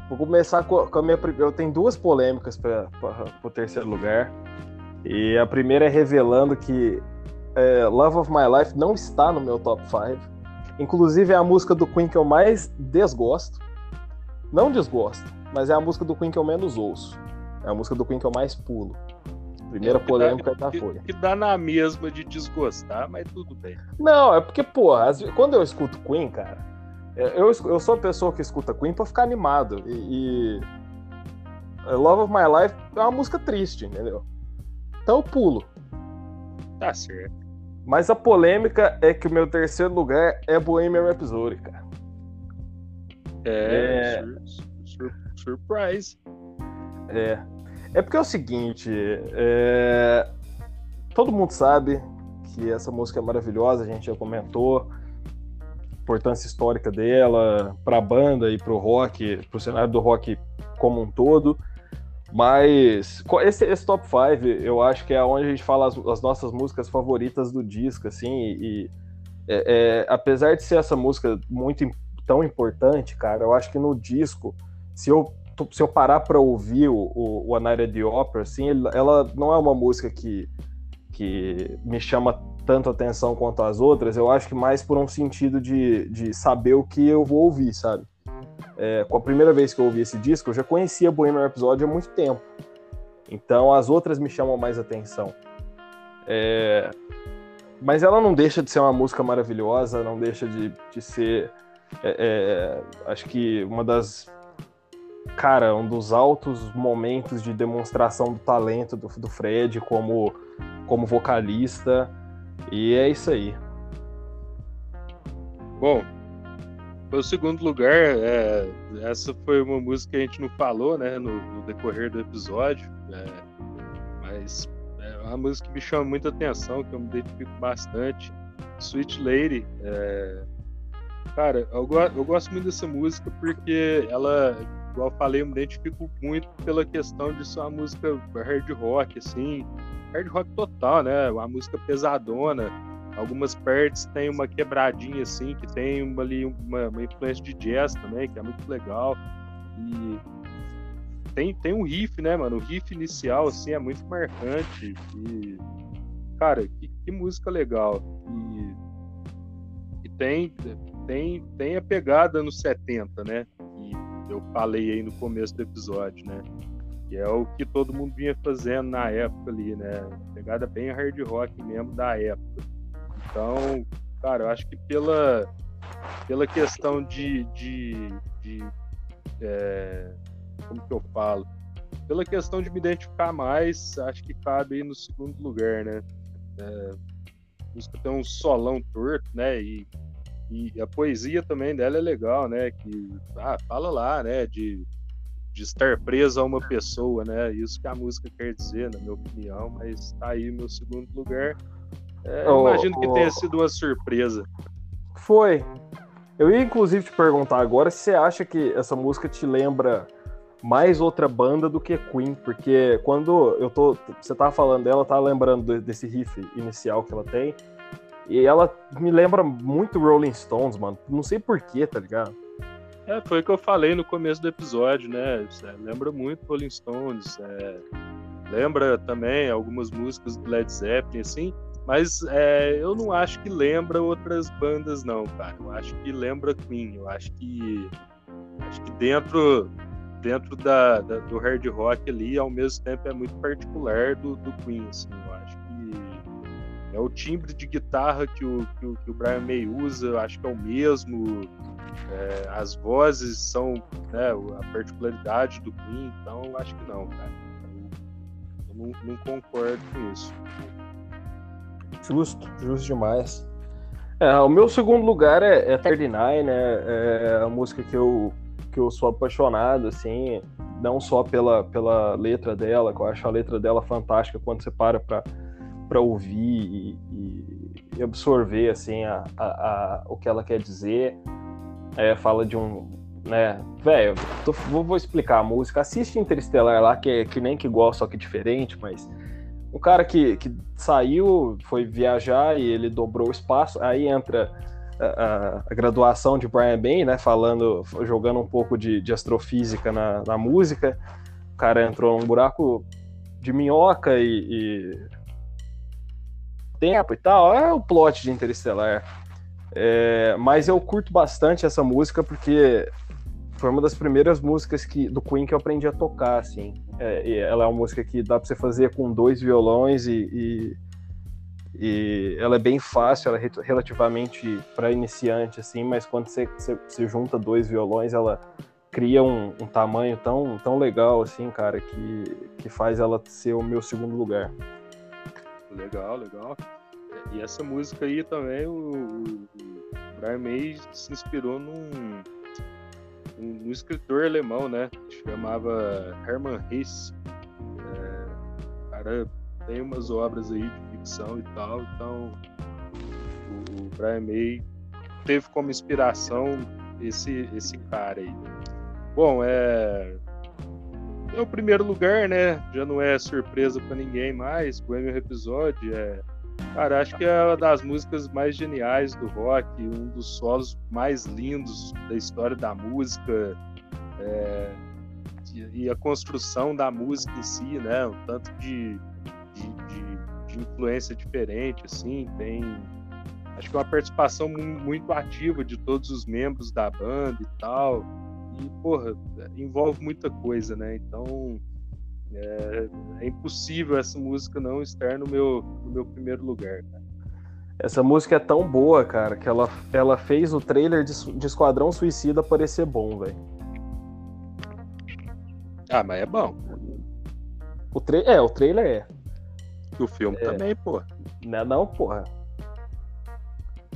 Vou começar com, com a minha. Eu tenho duas polêmicas para o terceiro lugar. E a primeira é revelando que é, Love of My Life não está no meu top 5. Inclusive é a música do Queen que eu mais desgosto. Não desgosto, mas é a música do Queen que eu menos ouço. É a música do Queen que eu mais pulo. Primeira é, polêmica dá, já foi. Que dá na mesma de desgostar, mas tudo bem. Não, é porque, porra, quando eu escuto Queen, cara, é, eu, eu sou a pessoa que escuta Queen pra ficar animado. E, e Love of My Life é uma música triste, entendeu? Então eu pulo. Tá certo. Mas a polêmica é que o meu terceiro lugar é Bohemian Rhapsody, cara. É, é... Sur sur surprise. É. É porque é o seguinte, é... todo mundo sabe que essa música é maravilhosa, a gente já comentou importância histórica dela para a banda e para o rock, para o cenário do rock como um todo. Mas esse, esse top 5 eu acho que é onde a gente fala as, as nossas músicas favoritas do disco, assim, e, e é, é, apesar de ser essa música muito tão importante, cara, eu acho que no disco, se eu, se eu parar para ouvir o, o, o Anaira de Opera, assim, ela não é uma música que, que me chama tanto atenção quanto as outras, eu acho que mais por um sentido de, de saber o que eu vou ouvir, sabe? é, com a primeira vez que eu ouvi esse disco, eu já conhecia Bohemian Rhapsody há muito tempo. Então as outras me chamam mais atenção. É... Mas ela não deixa de ser uma música maravilhosa, não deixa de, de ser. É, é, acho que uma das. Cara, um dos altos momentos de demonstração do talento do, do Fred como, como vocalista. E é isso aí. Bom, o segundo lugar, é, essa foi uma música que a gente não falou, né, no, no decorrer do episódio, é, mas é uma música que me chama muita atenção, que eu me identifico bastante. Sweet Lady, é, cara, eu, eu, gosto muito dessa música porque ela, igual eu falei, eu me identifico muito pela questão de ser uma música hard rock, assim, hard rock total, né, uma música pesadona, algumas partes tem uma quebradinha assim, que tem uma, ali uma, uma, influência de jazz também, que é muito legal. E tem, tem um riff, né, mano? O riff inicial, assim, é muito marcante. E, cara, que, que música legal. E, e, tem, tem, tem a pegada nos 70, né? Que eu falei aí no começo do episódio, né? Que é o que todo mundo vinha fazendo na época ali, né? Pegada bem hard rock mesmo da época. Então, cara, eu acho que pela, pela questão de. de, de é, como que eu falo? Pela questão de me identificar mais, acho que cabe aí no segundo lugar, né? É, a música tem um solão torto, né? E, e a poesia também dela é legal, né? Que ah, fala lá, né? De, de estar preso a uma pessoa, né? Isso que a música quer dizer, na minha opinião, mas tá aí meu segundo lugar. É, eu oh, imagino que oh, tenha sido uma surpresa. Foi. Eu ia inclusive te perguntar agora se você acha que essa música te lembra mais outra banda do que Queen, porque quando eu tô. Você tava falando dela, tava lembrando desse riff inicial que ela tem. E ela me lembra muito Rolling Stones, mano. Não sei porquê, tá ligado? É, foi o que eu falei no começo do episódio, né? É, lembra muito Rolling Stones. É, lembra também algumas músicas do Led Zeppelin, assim. Mas é, eu não acho que lembra outras bandas, não, cara. Eu acho que lembra Queen. Eu acho que. Acho que dentro, dentro da, da do hard rock ali, ao mesmo tempo, é muito particular do, do Queen. Assim, eu acho é o timbre de guitarra que o, que o, que o Brian May usa, eu acho que é o mesmo. É, as vozes são né, a particularidade do Queen, então eu acho que não, cara. Eu, eu não, não concordo com isso. Justo, justo demais. É, o meu segundo lugar é, é 39, né? É a música que eu, que eu sou apaixonado, assim, não só pela, pela letra dela, que eu acho a letra dela fantástica quando você para pra, pra ouvir e, e absorver, assim, a, a, a, o que ela quer dizer. É, fala de um, né, velho, vou, vou, explicar a música. Assiste Interestelar lá, que é que nem que igual, só que diferente, mas um cara que, que saiu, foi viajar e ele dobrou o espaço, aí entra a, a, a graduação de Brian May, né, falando, jogando um pouco de, de astrofísica na, na, música. O cara entrou num buraco de minhoca e, e tempo e tal. É o plot de Interestelar. É, mas eu curto bastante essa música porque foi uma das primeiras músicas que, do Queen que eu aprendi a tocar, assim. É, ela é uma música que dá pra você fazer com dois violões e, e, e ela é bem fácil, ela é relativamente para iniciante, assim, mas quando você, você, você, junta dois violões, ela cria um, um, tamanho tão, tão legal, assim, cara, que, que faz ela ser o meu segundo lugar. Legal, legal. E essa música aí também, o, o Brian May se inspirou num um, escritor alemão, né? Que chamava Hermann Hesse. É, cara tem umas obras aí de ficção e tal, então o, o Brian May teve como inspiração esse, esse cara aí. Bom, é. É o primeiro lugar, né? Já não é surpresa para ninguém mais. O Emil episódio é Cara, acho que é uma das músicas mais geniais do rock, um dos solos mais lindos da história da música. É, e a construção da música em si, né? Um tanto de, de, de, de influência diferente, assim, tem acho que é uma participação muito ativa de todos os membros da banda e tal. E, porra, envolve muita coisa, né? Então, é, é, impossível essa música não estar no meu, no meu primeiro lugar. Cara. Essa música é tão boa, cara, que ela, ela fez o trailer de, de Esquadrão Suicida parecer bom, velho. Ah, mas é bom. O tra é, o trailer é. E o filme é. também, pô. Não é não, porra.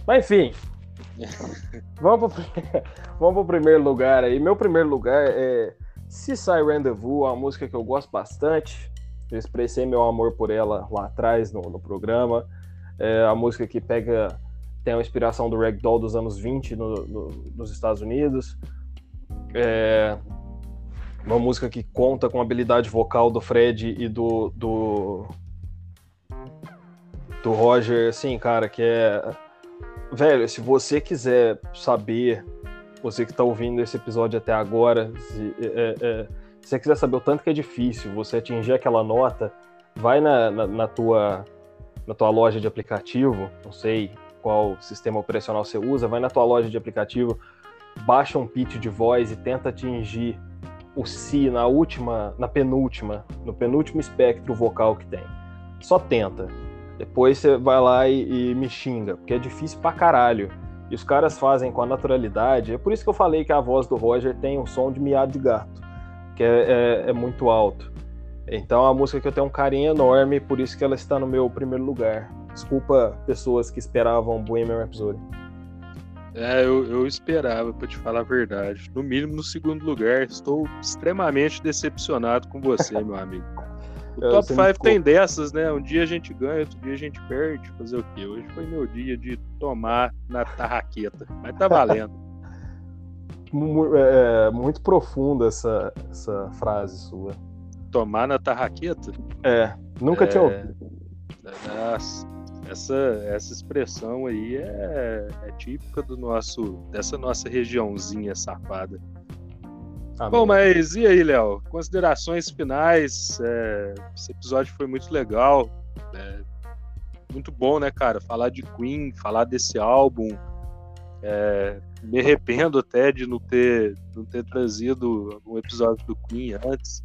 Mas enfim. vamos, pro, vamos pro primeiro lugar aí. Meu primeiro lugar é se Sai Rendezvous uma música que eu gosto bastante. Eu expressei meu amor por ela lá atrás no, no programa. É a música que pega tem a inspiração do ragdoll dos anos 20 no, no, nos Estados Unidos. É uma música que conta com a habilidade vocal do Fred e do, do, do Roger, assim, cara, que é. Velho, se você quiser saber você que está ouvindo esse episódio até agora, se, é, é, é, se você quiser saber o tanto que é difícil você atingir aquela nota, vai na, na, na, tua, na tua loja de aplicativo, não sei qual sistema operacional você usa, vai na tua loja de aplicativo, baixa um pitch de voz e tenta atingir o si na última, na penúltima, no penúltimo espectro vocal que tem. Só tenta. Depois você vai lá e, e me xinga, porque é difícil pra caralho e os caras fazem com a naturalidade. É por isso que eu falei que a voz do Roger tem um som de miado de gato, que é, é, é muito alto. Então é uma música que eu tenho um carinho enorme, por isso que ela está no meu primeiro lugar. Desculpa pessoas que esperavam Bohemian Rhapsody. É, eu, eu esperava, para te falar a verdade. No mínimo no segundo lugar. Estou extremamente decepcionado com você, meu amigo. O top 5 tem dessas, né? Um dia a gente ganha, outro dia a gente perde. Fazer o quê? Hoje foi meu dia de tomar na tarraqueta. Mas tá valendo. é, muito profunda essa, essa frase sua. Tomar na tarraqueta? É, nunca é... tinha ouvido. Nossa, essa, essa expressão aí é, é típica do nosso, dessa nossa regiãozinha safada. Amém. Bom, mas e aí, Léo? Considerações finais. É, esse episódio foi muito legal. É, muito bom, né, cara? Falar de Queen, falar desse álbum. É, me arrependo até de não ter, não ter trazido um episódio do Queen antes.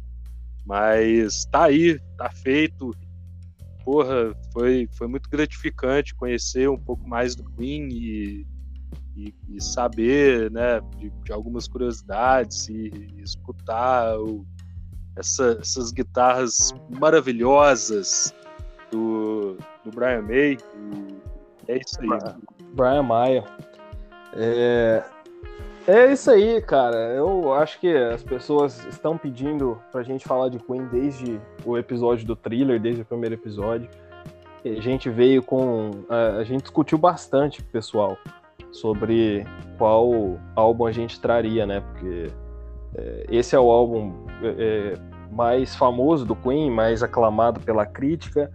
Mas tá aí, tá feito. Porra, foi, foi muito gratificante conhecer um pouco mais do Queen e e, e saber né, de, de, algumas curiosidades e, e escutar o, essa, essas guitarras maravilhosas do, do Brian May. é isso aí. Brian Maia. É, é isso aí, cara. Eu acho que as pessoas estão pedindo pra gente falar de Queen desde o episódio do thriller, desde o primeiro episódio. A gente veio com. A gente discutiu bastante, pessoal, sobre qual álbum a gente traria, né? Porque é, esse é o álbum é, mais famoso do Queen, mais aclamado pela crítica.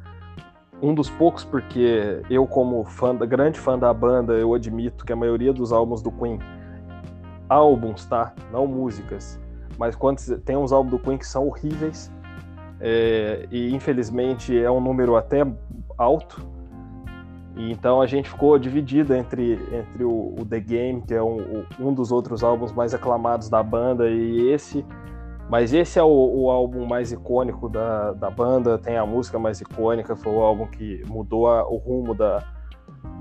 Um dos poucos, porque eu, como fã, grande fã da banda, eu admito que a maioria dos álbuns do Queen álbuns, tá? Não músicas. Mas quando tem uns álbuns do Queen que são horríveis, é, e infelizmente é um número até alto. E então a gente ficou dividido entre, entre o, o The Game, que é um, um, dos outros álbuns mais aclamados da banda, e esse. Mas esse é o, o álbum mais icônico da, da banda, tem a música mais icônica, foi o álbum que mudou a, o rumo da,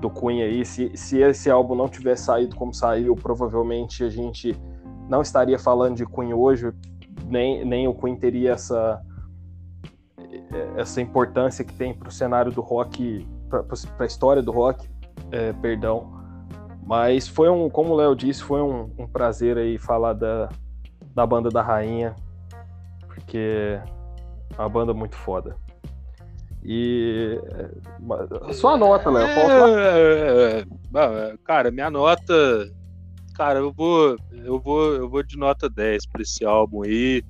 do Queen aí. Se, se esse álbum não tivesse saído como saiu, provavelmente a gente não estaria falando de Queen hoje, nem, nem o Queen teria essa, essa importância que tem para o cenário do rock, a história do rock, é, perdão. Mas foi um, como o Léo disse, foi um, um prazer aí falar da, da banda da Rainha, porque é uma banda muito foda. E sua nota, Léo. É, é, é, cara, minha nota, cara, eu vou, eu vou, eu vou de nota 10 para esse álbum aí,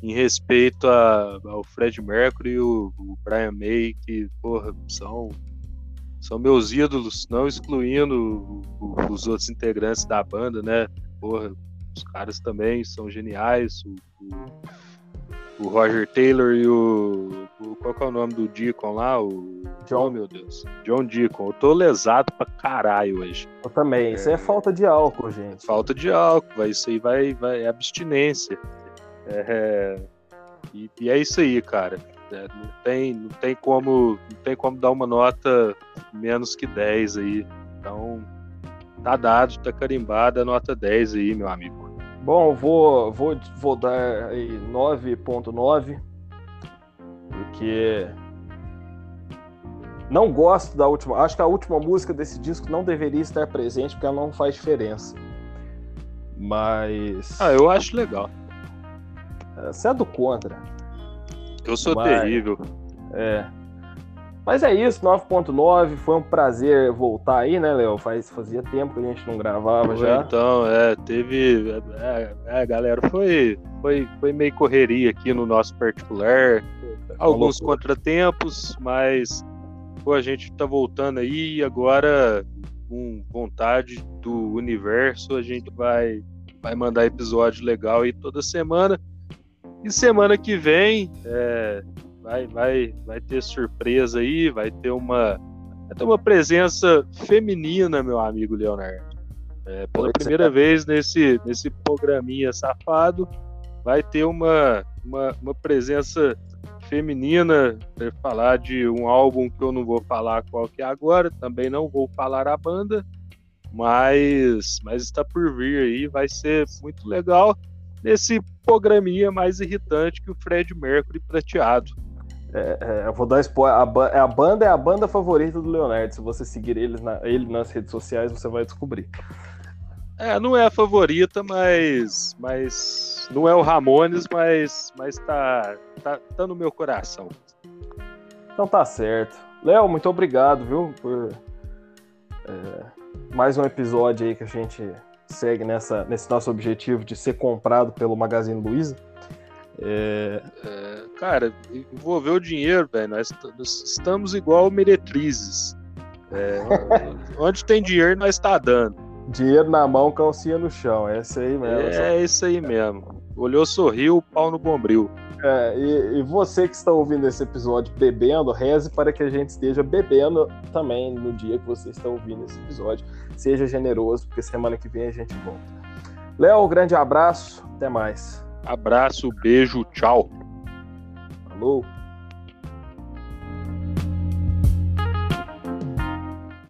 em respeito a, ao Fred Mercury e o, o Brian May, que porra, são são meus ídolos, não excluindo os outros integrantes da banda, né? Porra, os caras também são geniais. O, o, o Roger Taylor e o, o, Qual é o nome do Deacon lá? O. John, oh, meu Deus. John Deacon. Eu tô lesado pra caralho hoje. Eu também. Isso é, é falta de álcool, gente. Falta de álcool. Vai, isso aí vai, vai. É abstinência. É, e, e, é isso aí, cara. É, não, tem, não, tem como, não tem como dar uma nota menos que 10 aí. Então, tá dado, tá carimbada a nota 10 aí, meu amigo. Bom, vou, vou, vou dar 9.9, porque não gosto da última. Acho que a última música desse disco não deveria estar presente, porque ela não faz diferença. Mas. Ah, eu acho legal. Você é do contra. Eu sou Mas... terrível. É. Mas é isso, 9.9, foi um prazer voltar aí, né, Léo? Faz, fazia tempo que a gente não gravava já. Então, é, teve. É, é, galera, foi, foi, foi meio correria aqui no nosso particular. Alguns contratempos, mas pô, a gente tá voltando aí e agora, com vontade do universo, a gente vai, vai mandar episódio legal aí toda semana. E semana que vem, é, vai, vai, vai ter surpresa aí, vai ter uma, vai ter uma presença feminina, meu amigo Leonardo. É, pela primeira vez nesse, nesse programinha safado, vai ter uma, uma, uma presença feminina para falar de um álbum que eu não vou falar qual que é agora, também não vou falar a banda, mas, mas está por vir aí, vai ser muito legal nesse programinha mais irritante que o Fred Mercury prateado. É, é, eu vou dar spoiler. A, é a, banda é a banda favorita do Leonardo. Se você seguir ele, na, ele nas redes sociais, você vai descobrir. É, não é a favorita, mas. mas não é o Ramones, mas, mas tá, tá, tá no meu coração. Então tá certo. Léo, muito obrigado, viu, por é, mais um episódio aí que a gente segue nessa, nesse nosso objetivo de ser comprado pelo Magazine Luiza. É... É, cara, envolver o dinheiro, velho. Nós, nós, estamos igual meretrizes. É, onde tem dinheiro, nós está dando. Dinheiro na mão, calcinha no chão. É isso aí mesmo. É isso aí mesmo. Olhou, sorriu, pau no bombril. É, e, e, você que está ouvindo esse episódio bebendo, reze para que a gente esteja bebendo também no dia que você está ouvindo esse episódio. Seja generoso, porque semana que vem a gente volta. Léo, um grande abraço, até mais. Abraço, beijo, tchau. Falou.